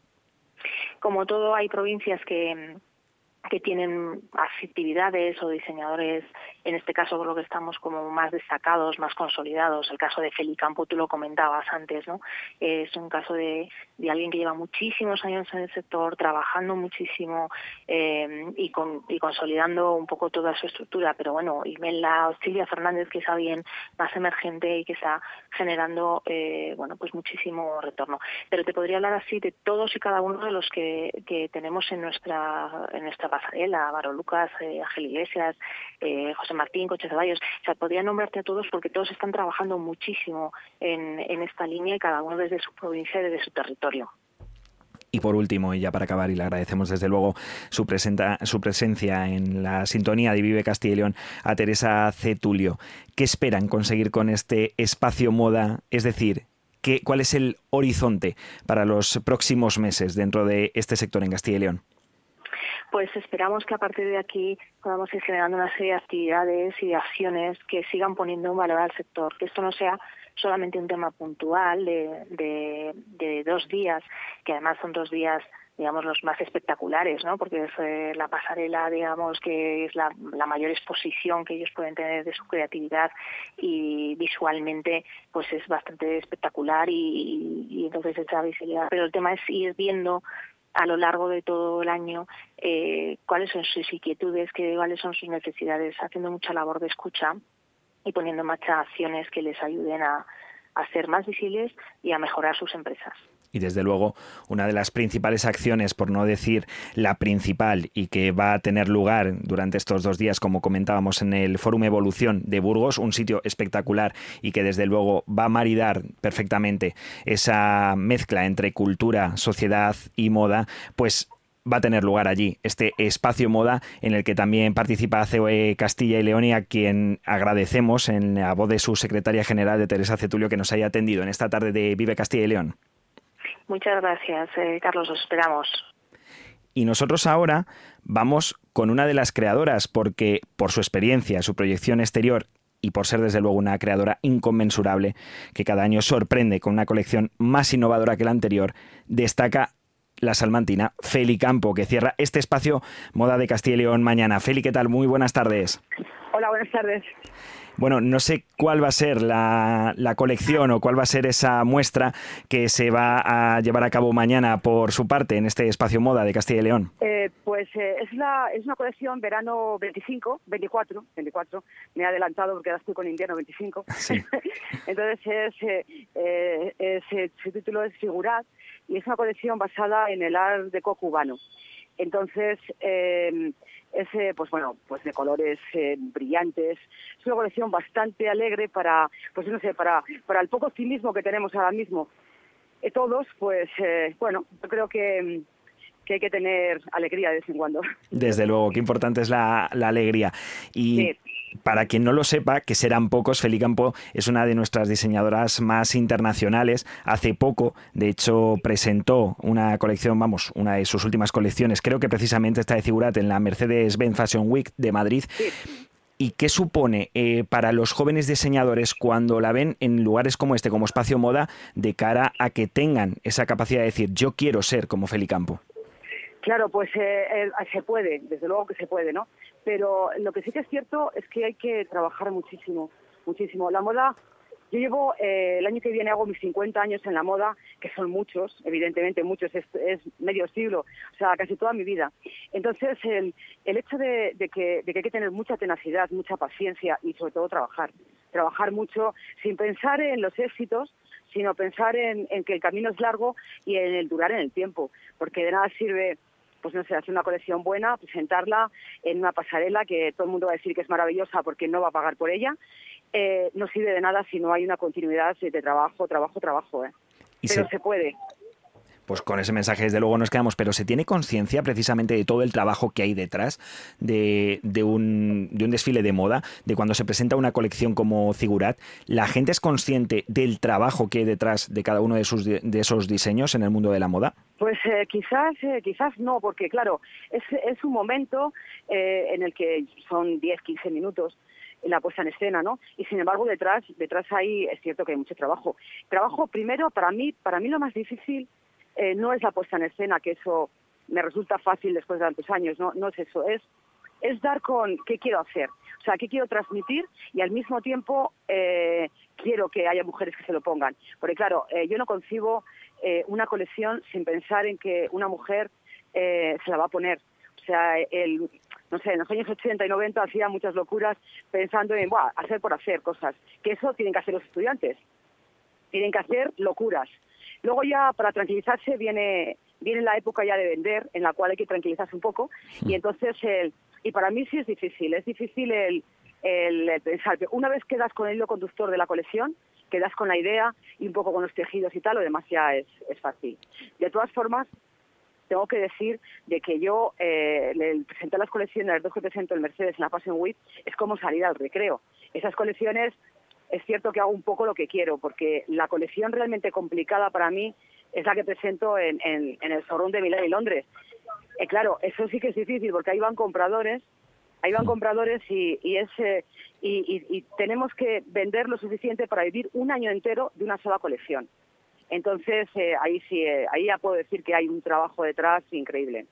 Como todo, hay provincias que, que tienen actividades o diseñadores, en este caso lo que estamos como más destacados, más consolidados. El caso de Campo, tú lo comentabas antes, ¿no? Es un caso de, de alguien que lleva muchísimos años en el sector, trabajando muchísimo eh, y, con, y consolidando un poco toda su estructura. Pero bueno, Imelda Silvia Fernández, que es alguien más emergente y que está generando, eh, bueno, pues muchísimo retorno. Pero te podría hablar así de todos y cada uno de los que, que tenemos en nuestra, en nuestra pasarela, Varo Lucas, eh, Ángel Iglesias, eh, José Martín, Coche Ceballos. O sea, podría nombrarte a todos porque todos están trabajando muchísimo en, esta línea y cada uno desde su provincia y desde su territorio. Y por último, y ya para acabar, y le agradecemos desde luego su, presenta, su presencia en la sintonía de Vive Castilla y León a Teresa Cetulio. ¿Qué esperan conseguir con este espacio moda? Es decir, ¿qué, ¿cuál es el horizonte para los próximos meses dentro de este sector en Castilla y León? Pues esperamos que a partir de aquí podamos ir generando una serie de actividades y de acciones que sigan poniendo un valor al sector, que esto no sea solamente un tema puntual de, de, dos días, que además son dos días digamos los más espectaculares, ¿no? Porque es eh, la pasarela, digamos, que es la, mayor exposición que ellos pueden tener de su creatividad y visualmente, pues es bastante espectacular y, y entonces esa visibilidad. Pero el tema es ir viendo a lo largo de todo el año eh, cuáles son sus inquietudes, qué, cuáles son sus necesidades, haciendo mucha labor de escucha y poniendo en marcha acciones que les ayuden a, a ser más visibles y a mejorar sus empresas y desde luego una de las principales acciones, por no decir la principal y que va a tener lugar durante estos dos días, como comentábamos en el Fórum Evolución de Burgos, un sitio espectacular y que desde luego va a maridar perfectamente esa mezcla entre cultura, sociedad y moda, pues va a tener lugar allí, este espacio moda en el que también participa COE Castilla y León y a quien agradecemos en la voz de su secretaria general de Teresa Cetulio que nos haya atendido en esta tarde de Vive Castilla y León. Muchas gracias, eh, Carlos, os esperamos. Y nosotros ahora vamos con una de las creadoras porque por su experiencia, su proyección exterior y por ser desde luego una creadora inconmensurable que cada año sorprende con una colección más innovadora que la anterior, destaca la salmantina Feli Campo, que cierra este espacio Moda de Castilla y León mañana. Feli, ¿qué tal? Muy buenas tardes. Hola, buenas tardes. Bueno, no sé cuál va a ser la, colección o cuál va a ser esa muestra que se va a llevar a cabo mañana por su parte en este espacio moda de Castilla y León. Eh, pues eh, es, la, es una colección verano 25, 24, 24. Me he adelantado porque ahora estoy con invierno 25. Entonces es, eh, su título es Figurat y es una colección basada en el art deco cubano. Entonces, eh, es pues bueno, pues de colores eh, brillantes. Es una colección bastante alegre para, pues no sé, para, para el poco optimismo que tenemos ahora mismo. Eh, todos, pues eh, bueno, yo creo que que hay que tener alegría de vez en cuando. Desde luego, qué importante es la, alegría. Y para quien no lo sepa, que serán pocos, Feli Campo es una de nuestras diseñadoras más internacionales. Hace poco, de hecho, presentó una colección, vamos, una de sus últimas colecciones, creo que precisamente está de Figurat en la Mercedes-Benz Fashion Week de Madrid. ¿Y qué supone eh, para los jóvenes diseñadores cuando la ven en lugares como este, como espacio moda, de cara a que tengan esa capacidad de decir, yo quiero ser como Feli Campo? Claro, pues eh, se puede, desde luego que se puede, ¿no? Pero lo que sí que es cierto es que hay que trabajar muchísimo, muchísimo. La moda, yo llevo, eh, el año que viene hago mis 50 años en la moda, que son muchos, evidentemente muchos, es, medio siglo, o sea, casi toda mi vida. Entonces, el, el hecho de, que, de que hay que tener mucha tenacidad, mucha paciencia y sobre todo trabajar, trabajar mucho sin pensar en los éxitos, sino pensar en, en, que el camino es largo y en el durar en el tiempo, porque de nada sirve pues no sé, hacer una colección buena, presentarla en una pasarela que todo el mundo va a decir que es maravillosa porque no va a pagar por ella. Eh, no sirve de nada si no hay una continuidad de trabajo, trabajo, trabajo. ¿eh? Pero se puede pues con ese mensaje desde luego nos quedamos, pero ¿se tiene conciencia precisamente de todo el trabajo que hay detrás de, un, de, un, desfile de moda, de cuando se presenta una colección como Figurat? ¿La gente es consciente del trabajo que hay detrás de cada uno de, sus, de esos diseños en el mundo de la moda? Pues eh, quizás, eh, quizás no, porque claro, es, es un momento eh, en el que son 10, 15 minutos la puesta en escena, ¿no? Y sin embargo detrás, detrás ahí es cierto que hay mucho trabajo. Trabajo primero para mí, para mí lo más difícil eh, no es la puesta en escena, que eso me resulta fácil después de tantos años, no, no es eso, es, es dar con qué quiero hacer, o sea, qué quiero transmitir y al mismo tiempo eh, quiero que haya mujeres que se lo pongan. Porque claro, eh, yo no concibo una colección sin pensar en que una mujer se la va a poner. O sea, el, no sé, en los años 80 y 90 hacía muchas locuras pensando en, Buah, hacer por hacer cosas, que eso tienen que hacer los estudiantes. Tienen que hacer locuras. Luego ya para tranquilizarse viene viene la época ya de vender, en la cual hay que tranquilizarse un poco, y entonces, el, y para mí sí es difícil, es difícil el, el pensar, una vez quedas con el hilo conductor de la colección, quedas con la idea y un poco con los tejidos y tal, lo demás ya es, es fácil. De todas formas, tengo que decir de que yo eh, le presenté las colecciones, las dos que presento en Mercedes en la Fashion Week, es como salir al recreo. Esas colecciones es cierto que hago un poco lo que quiero, porque la colección realmente complicada para mí es la que presento en, en, el showroom de Milán y Londres. Eh, claro, eso sí que es difícil, porque ahí van compradores, ahí van compradores y, es, eh, y, tenemos que vender lo suficiente para vivir un año entero de una sola colección. Entonces, eh, ahí sí, ahí ya puedo decir que hay un trabajo detrás increíble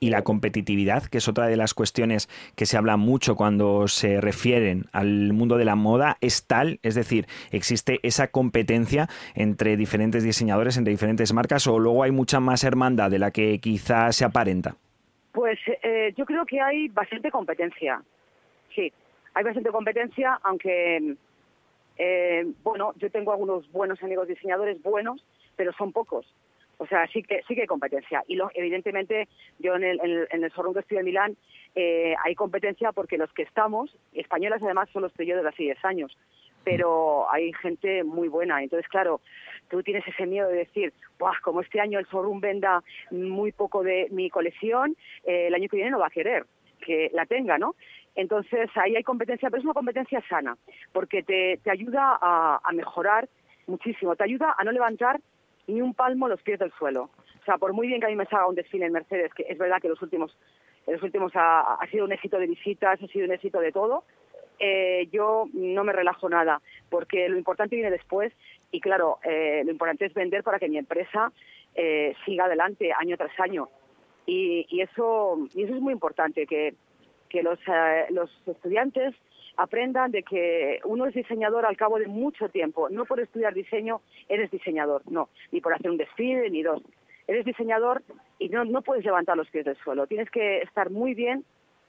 y la competitividad, que es otra de las cuestiones que se habla mucho cuando se refieren al mundo de la moda, es tal, es decir, existe esa competencia entre diferentes diseñadores, entre diferentes marcas, o luego hay mucha más hermandad de la que quizás se aparenta. Pues eh, yo creo que hay bastante competencia, sí, hay bastante competencia, aunque, eh, bueno, yo tengo algunos buenos amigos diseñadores buenos, pero son pocos. O sea, sí que sí que hay competencia. Y lo, evidentemente, yo en el, en, en el showroom que estoy en Milán eh, hay competencia porque los que estamos, españolas además, solo estoy yo desde hace 10 años, pero hay gente muy buena. Entonces, claro, tú tienes ese miedo de decir, Buah, como este año el showroom venda muy poco de mi colección, eh, el año que viene no va a querer que la tenga, ¿no? Entonces, ahí hay competencia, pero es una competencia sana, porque te, te ayuda a, a mejorar muchísimo, te ayuda a no levantar ni un palmo los pies del suelo. O sea, por muy bien que a mí me salga un desfile en Mercedes, que es verdad que los últimos, los últimos ha, sido un éxito de visitas, ha sido un éxito de todo, eh, yo no me relajo nada, porque lo importante viene después y claro, eh, lo importante es vender para que mi empresa eh, siga adelante año tras año. Y, y, eso, y eso es muy importante, que, que los, eh, los estudiantes aprendan de que uno es diseñador al cabo de mucho tiempo. No por estudiar diseño eres diseñador, no, ni por hacer un desfile, ni dos. Eres diseñador y no, no puedes levantar los pies del suelo. Tienes que estar muy bien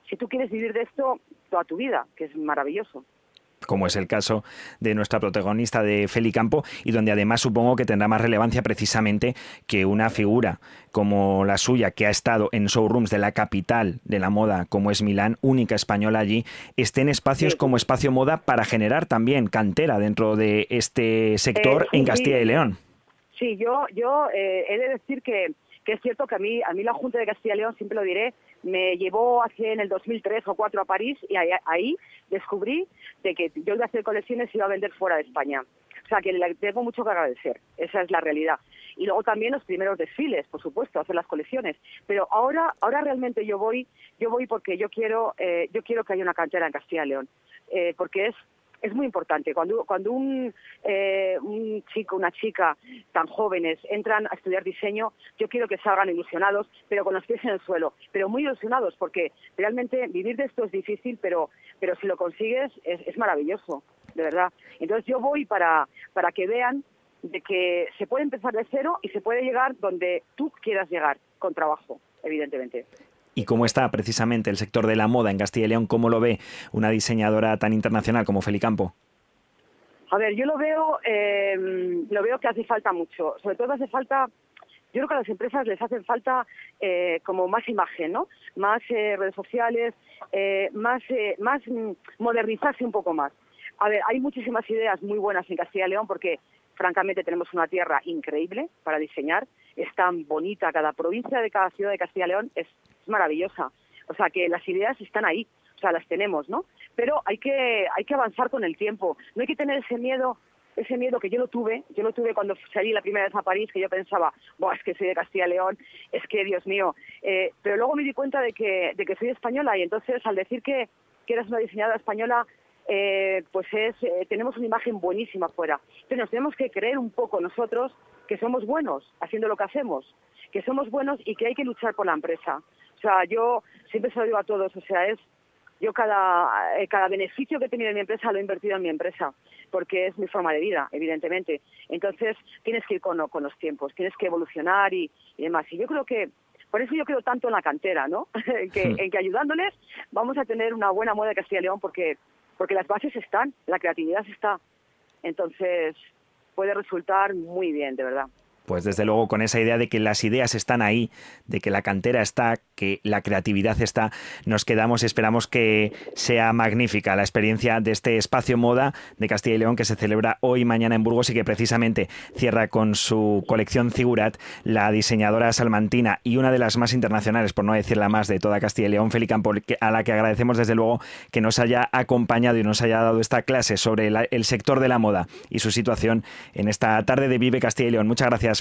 si tú quieres vivir de esto toda tu vida, que es maravilloso como es el caso de nuestra protagonista de Feli Campo, y donde además supongo que tendrá más relevancia precisamente que una figura como la suya, que ha estado en showrooms de la capital de la moda, como es Milán, única española allí, esté en espacios como Espacio Moda para generar también cantera dentro de este sector Eh, sí, en Castilla y León. Sí, yo, yo eh, he de decir que, que es cierto que a mí, a mí la Junta de Castilla y León, siempre lo diré, me llevó hace en el 2003 o 4 a París y ahí, ahí descubrí de que yo iba a hacer colecciones y iba a vender fuera de España. O sea, que le tengo mucho que agradecer. Esa es la realidad. Y luego también los primeros desfiles, por supuesto, hacer las colecciones. Pero ahora, ahora realmente yo voy, yo voy porque yo quiero, eh, yo quiero que haya una cantera en Castilla y León, eh, porque es es muy importante. Cuando, cuando un, eh, un chico, una chica tan jóvenes entran a estudiar diseño, yo quiero que salgan ilusionados, pero con los pies en el suelo, pero muy ilusionados, porque realmente vivir de esto es difícil, pero, pero si lo consigues es, es maravilloso, de verdad. Entonces yo voy para, para que vean de que se puede empezar de cero y se puede llegar donde tú quieras llegar, con trabajo, evidentemente. Y cómo está precisamente el sector de la moda en Castilla y León, cómo lo ve una diseñadora tan internacional como Feli Campo. A ver, yo lo veo, eh, lo veo que hace falta mucho. Sobre todo hace falta, yo creo que a las empresas les hacen falta eh, como más imagen, ¿no? Más eh, redes sociales, eh, más, eh, más mm, modernizarse un poco más. A ver, hay muchísimas ideas muy buenas en Castilla y León porque francamente tenemos una tierra increíble para diseñar. Es tan bonita cada provincia de cada ciudad de Castilla y León, es, es maravillosa. O sea que las ideas están ahí, o sea, las tenemos, ¿no? Pero hay que, hay que avanzar con el tiempo. No hay que tener ese miedo ese miedo que yo lo tuve, yo lo tuve cuando salí la primera vez a París, que yo pensaba, Buah, es que soy de Castilla y León, es que, Dios mío, eh, pero luego me di cuenta de que, de que soy española y entonces al decir que, que eres una diseñadora española, eh, pues es, eh, tenemos una imagen buenísima afuera. Entonces nos tenemos que creer un poco nosotros que somos buenos haciendo lo que hacemos, que somos buenos y que hay que luchar por la empresa. O sea, yo siempre se lo digo a todos, o sea, es yo cada, eh, cada beneficio que he tenido en mi empresa lo he invertido en mi empresa, porque es mi forma de vida, evidentemente. Entonces, tienes que ir con, con los tiempos, tienes que evolucionar y, y demás. Y yo creo que, por eso yo creo tanto en la cantera, ¿no? en, que, en que ayudándoles vamos a tener una buena moda de Castilla y León, porque, porque las bases están, la creatividad está. Entonces, puede resultar muy bien, de verdad. Pues desde luego con esa idea de que las ideas están ahí, de que la cantera está, que la creatividad está, nos quedamos y esperamos que sea magnífica la experiencia de este espacio moda de Castilla y León que se celebra hoy mañana en Burgos y que precisamente cierra con su colección Figurat la diseñadora salmantina y una de las más internacionales, por no decir la más de toda Castilla y León, Feli Campo, que- a la que agradecemos desde luego que nos haya acompañado y nos haya dado esta clase sobre el sector de la moda y su situación en esta tarde de Vive Castilla y León. Muchas gracias,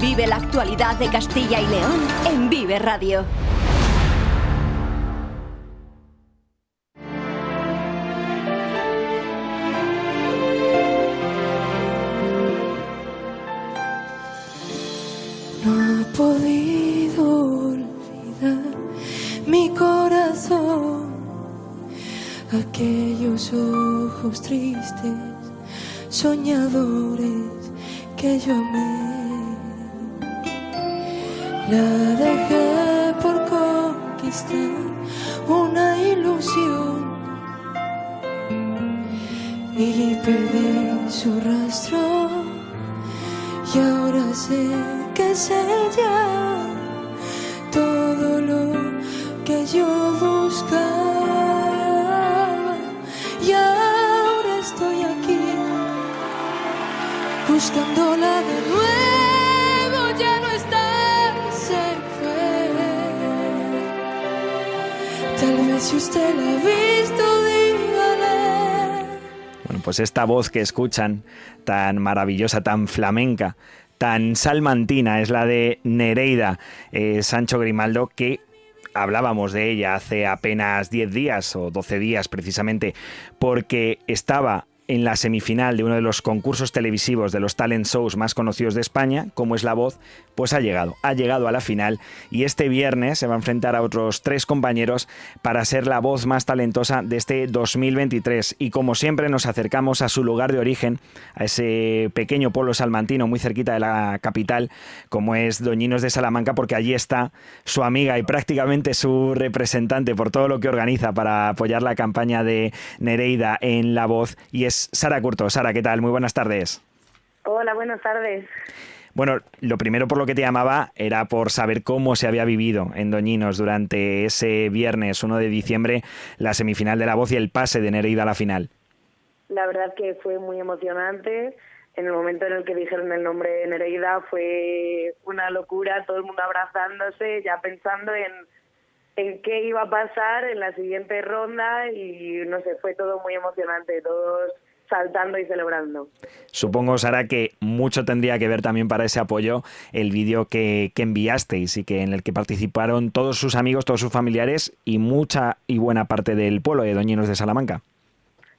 Vive la actualidad de Castilla y León en Vive Radio. Pues esta voz que escuchan, tan maravillosa, tan flamenca, tan salmantina, es la de Nereida eh, Sancho Grimaldo, que hablábamos de ella hace apenas 10 días o 12 días precisamente, porque estaba en la semifinal de uno de los concursos televisivos de los talent shows más conocidos de España, como es La Voz, pues ha llegado, ha llegado a la final. Y este viernes se va a enfrentar a otros tres compañeros para ser la voz más talentosa de este 2023 y como siempre nos acercamos a su lugar de origen, a ese pequeño pueblo salmantino muy cerquita de la capital, como es Doñinos de Salamanca, porque allí está su amiga y prácticamente su representante por todo lo que organiza para apoyar la campaña de Nereida en La Voz. Y es Sara Curto. Sara, ¿qué tal? Muy buenas tardes. Hola, buenas tardes. Bueno, lo primero por lo que te llamaba era por saber cómo se había vivido en Doñinos durante ese viernes 1 de diciembre la semifinal de la voz y el pase de Nereida a la final. La verdad que fue muy emocionante. En el momento en el que dijeron el nombre de Nereida fue una locura, todo el mundo abrazándose, ya pensando en, en qué iba a pasar en la siguiente ronda y no sé, fue todo muy emocionante, todos saltando y celebrando. Supongo, Sara, que mucho tendría que ver también para ese apoyo el vídeo que, que enviasteis y que en el que participaron todos sus amigos, todos sus familiares y mucha y buena parte del pueblo de Doñinos de Salamanca.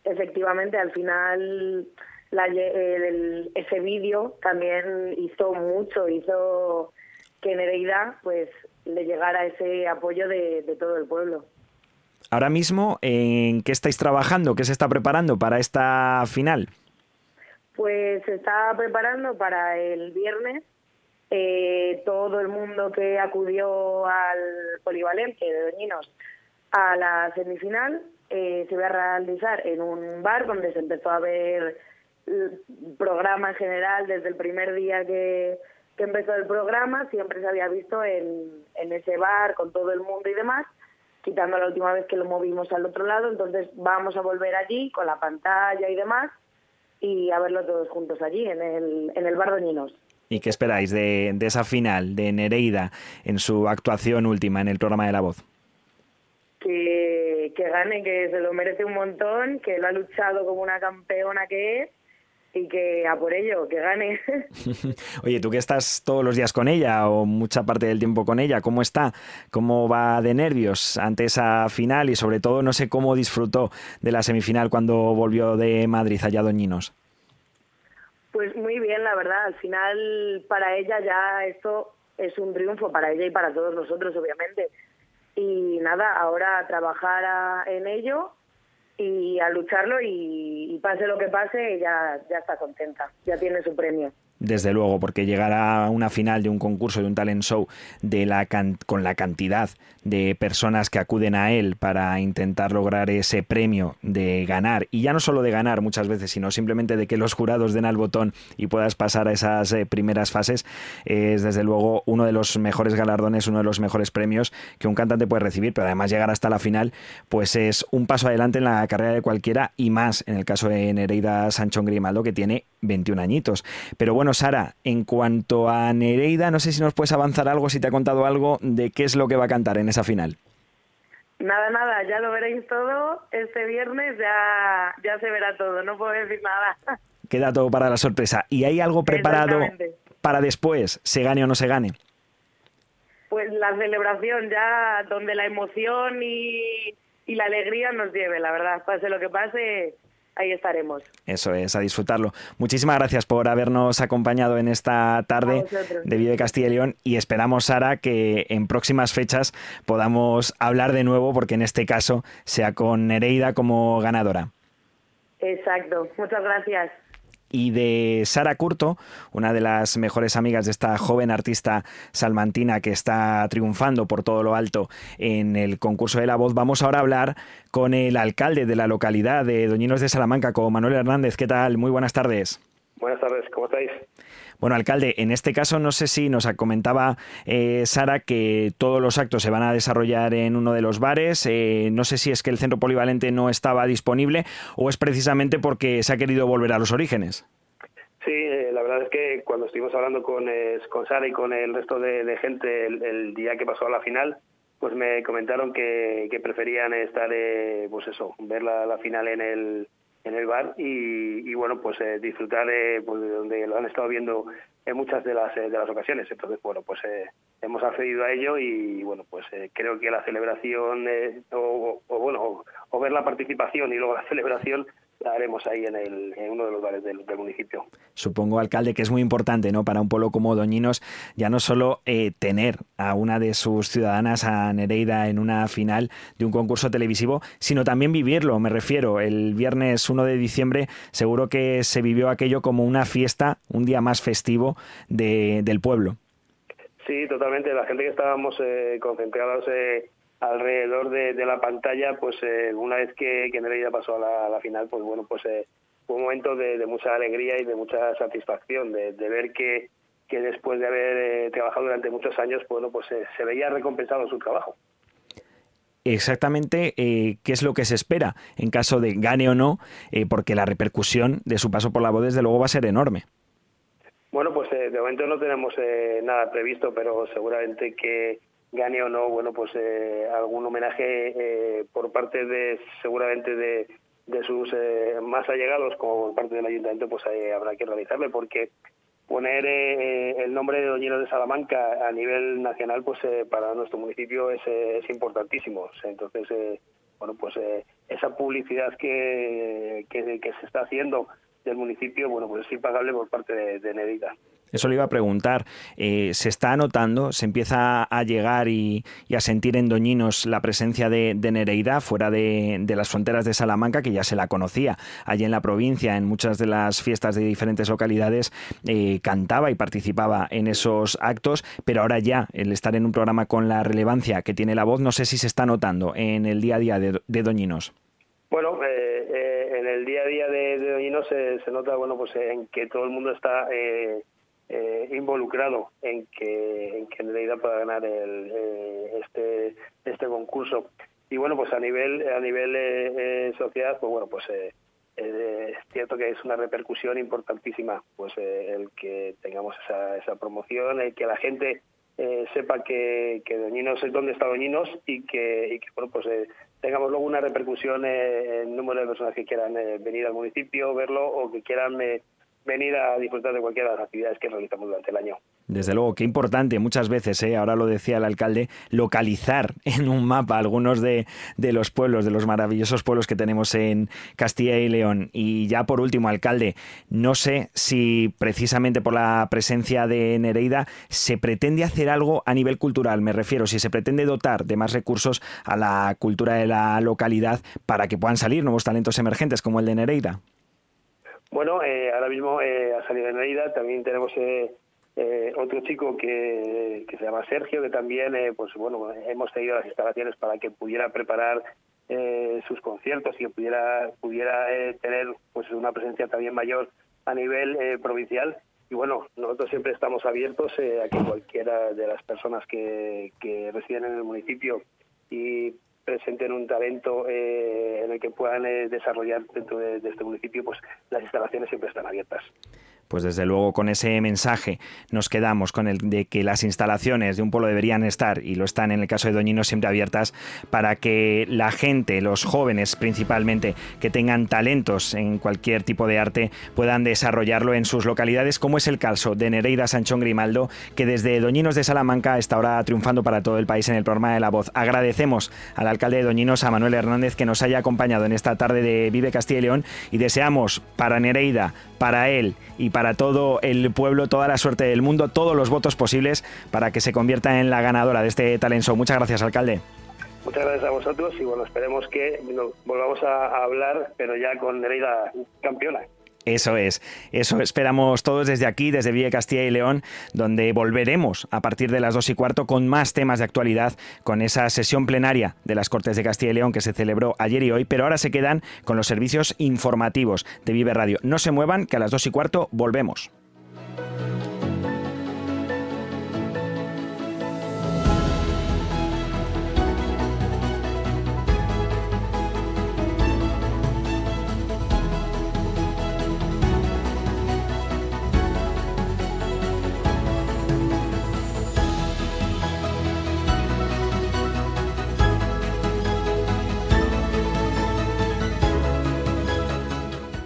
Efectivamente, al final la, el, ese vídeo también hizo mucho, hizo que Nereida pues le llegara ese apoyo de, de todo el pueblo. Ahora mismo, ¿en qué estáis trabajando? ¿Qué se está preparando para esta final? Pues se está preparando para el viernes. Eh, todo el mundo que acudió al polivalente de Doñinos a la semifinal eh, se va a realizar en un bar donde se empezó a ver el programa en general desde el primer día que, que empezó el programa. Siempre se había visto en, en ese bar con todo el mundo y demás quitando la última vez que lo movimos al otro lado, entonces vamos a volver allí con la pantalla y demás y a verlo todos juntos allí en el, en el Bar Doñinos. ¿Y qué esperáis de, de esa final de Nereida en su actuación última en el programa de La Voz? Que, que gane, que se lo merece un montón, que lo ha luchado como una campeona que es que a por ello, que gane. Oye, tú que estás todos los días con ella o mucha parte del tiempo con ella, ¿cómo está? ¿Cómo va de nervios ante esa final? Y sobre todo, no sé cómo disfrutó de la semifinal cuando volvió de Madrid allá Doñinos. Pues muy bien, la verdad. Al final, para ella ya esto es un triunfo, para ella y para todos nosotros, obviamente. Y nada, ahora trabajar en ello y a lucharlo y, y, pase lo que pase, ya, ya está contenta, ya tiene su premio. Desde luego, porque llegar a una final de un concurso, de un talent show, de la con la cantidad de personas que acuden a él para intentar lograr ese premio de ganar, y ya no solo de ganar muchas veces, sino simplemente de que los jurados den al botón y puedas pasar a esas eh, primeras fases, es desde luego uno de los mejores galardones, uno de los mejores premios que un cantante puede recibir, pero además llegar hasta la final, pues es un paso adelante en la carrera de cualquiera y más en el caso de Nereida Sanchón Grimaldo, que tiene 21 añitos. Pero bueno, Sara, en cuanto a Nereida, no sé si nos puedes avanzar algo, si te ha contado algo de qué es lo que va a cantar en esa final. Nada, nada, ya lo veréis todo. Este viernes ya, ya se verá todo, no puedo decir nada. Queda todo para la sorpresa. ¿Y hay algo preparado para después, se gane o no se gane? Pues la celebración ya, donde la emoción y, y la alegría nos lleve, la verdad. Pase lo que pase, ahí estaremos. Eso es, a disfrutarlo. Muchísimas gracias por habernos acompañado en esta tarde de Vive Castilla y León y esperamos, Sara, que en próximas fechas podamos hablar de nuevo, porque en este caso sea con Nereida como ganadora. Exacto, muchas gracias y de Sara Curto, una de las mejores amigas de esta joven artista salmantina que está triunfando por todo lo alto en el concurso de la voz. Vamos ahora a hablar con el alcalde de la localidad de Doñinos de Salamanca, con Manuel Hernández. ¿Qué tal? Muy buenas tardes. Buenas tardes. Bueno, alcalde, en este caso no sé si nos comentaba eh, Sara que todos los actos se van a desarrollar en uno de los bares. Eh, no sé si es que el centro polivalente no estaba disponible o es precisamente porque se ha querido volver a los orígenes. Sí, eh, la verdad es que cuando estuvimos hablando con, con Sara y con el resto de, gente el, día que pasó a la final, pues me comentaron que, preferían estar, pues eso, ver la final en el en el bar y, bueno pues eh, disfrutar pues, de donde lo han estado viendo en muchas de las eh, de las ocasiones. Entonces bueno pues eh, hemos accedido a ello y bueno pues creo que la celebración o, o, bueno o, ver la participación y luego la celebración la haremos ahí en, el, en uno de los bares del, municipio. Supongo, alcalde, que es muy importante ¿no? para un pueblo como Doñinos ya no solo eh, tener a una de sus ciudadanas, a Nereida, en una final de un concurso televisivo, sino también vivirlo, me refiero. El viernes 1 de diciembre seguro que se vivió aquello como una fiesta, un día más festivo de, del pueblo. Sí, totalmente. La gente que estábamos eh, concentrados... Eh, alrededor de, la pantalla, pues eh, una vez que, que Nereida pasó a la, final, pues bueno, pues eh, fue un momento de, mucha alegría y de mucha satisfacción, de, ver que, que, después de haber eh, trabajado durante muchos años, pues, bueno, pues se veía recompensado su trabajo. Exactamente, ¿qué es lo que se espera en caso de gane o no? porque la repercusión de su paso por la voz, desde luego, va a ser enorme. Bueno, pues de momento no tenemos nada previsto, pero seguramente que, gane o no, bueno, pues eh, algún homenaje eh, por parte de, seguramente de, de sus eh, más allegados, como por parte del ayuntamiento, pues habrá que realizarle, porque poner el nombre de Doñero de Salamanca a nivel nacional, pues para nuestro municipio es, es importantísimo. Entonces, bueno, pues esa publicidad que, que, se está haciendo del municipio, bueno, pues es impagable por parte de, de. Eso le iba a preguntar. Eh, ¿Se está notando, se empieza a llegar y, a sentir en Doñinos la presencia de, Nereida fuera de, las fronteras de Salamanca, que ya se la conocía allí en la provincia, en muchas de las fiestas de diferentes localidades, eh, cantaba y participaba en esos actos, pero ahora ya el estar en un programa con la relevancia que tiene la voz, no sé si se está notando en el día a día de, Doñinos. Bueno, eh, en el día a día de, Doñinos se, nota, bueno, pues en que todo el mundo está eh, involucrado en que, en que Nereida pueda ganar el, eh, este, este concurso. Y bueno, pues a nivel, a nivel eh, sociedad, pues bueno, pues es cierto que es una repercusión importantísima, pues el que tengamos esa, esa promoción, el que la gente sepa que, que Doñinos es donde está Doñinos y que, bueno, pues tengamos luego una repercusión en el número de personas que quieran venir al municipio, verlo o que quieran venir a disfrutar de cualquiera de las actividades que realizamos durante el año. Desde luego, qué importante muchas veces, ¿eh? ahora lo decía el alcalde, localizar en un mapa algunos de, de, los pueblos, de los maravillosos pueblos que tenemos en Castilla y León. Y ya por último, alcalde, no sé si precisamente por la presencia de Nereida se pretende hacer algo a nivel cultural, me refiero, si se pretende dotar de más recursos a la cultura de la localidad para que puedan salir nuevos talentos emergentes como el de Nereida. Bueno, eh, ahora mismo eh, ha salido en Nereida, también tenemos eh, eh, otro chico que, que, se llama Sergio, que también, eh, pues bueno, hemos tenido las instalaciones para que pudiera preparar eh, sus conciertos y que pudiera, pudiera tener pues una presencia también mayor a nivel provincial. Y bueno, nosotros siempre estamos abiertos a que cualquiera de las personas que, que residen en el municipio y presenten un talento eh, en el que puedan eh, desarrollar dentro de, este municipio, pues las instalaciones siempre están abiertas pues desde luego con ese mensaje nos quedamos con el de que las instalaciones de un pueblo deberían estar, y lo están en el caso de Doñino, siempre abiertas para que la gente, los jóvenes principalmente, que tengan talentos en cualquier tipo de arte, puedan desarrollarlo en sus localidades, como es el caso de Nereida Sanchón Grimaldo, que desde Doñinos de Salamanca está ahora triunfando para todo el país en el programa de La Voz. Agradecemos al alcalde de Doñinos, a Manuel Hernández, que nos haya acompañado en esta tarde de Vive Castilla y León y deseamos para Nereida, para él y para todo el pueblo toda la suerte del mundo, todos los votos posibles para que se convierta en la ganadora de este talent show. Muchas gracias, alcalde. Muchas gracias a vosotros y bueno, esperemos que volvamos a hablar, pero ya con Nereida campeona. Eso es, eso esperamos todos desde aquí, desde Villa Castilla y León, donde volveremos a partir de las dos y cuarto con más temas de actualidad, con esa sesión plenaria de las Cortes de Castilla y León que se celebró ayer y hoy, pero ahora se quedan con los servicios informativos de Vive Radio. No se muevan, que a las dos y cuarto volvemos.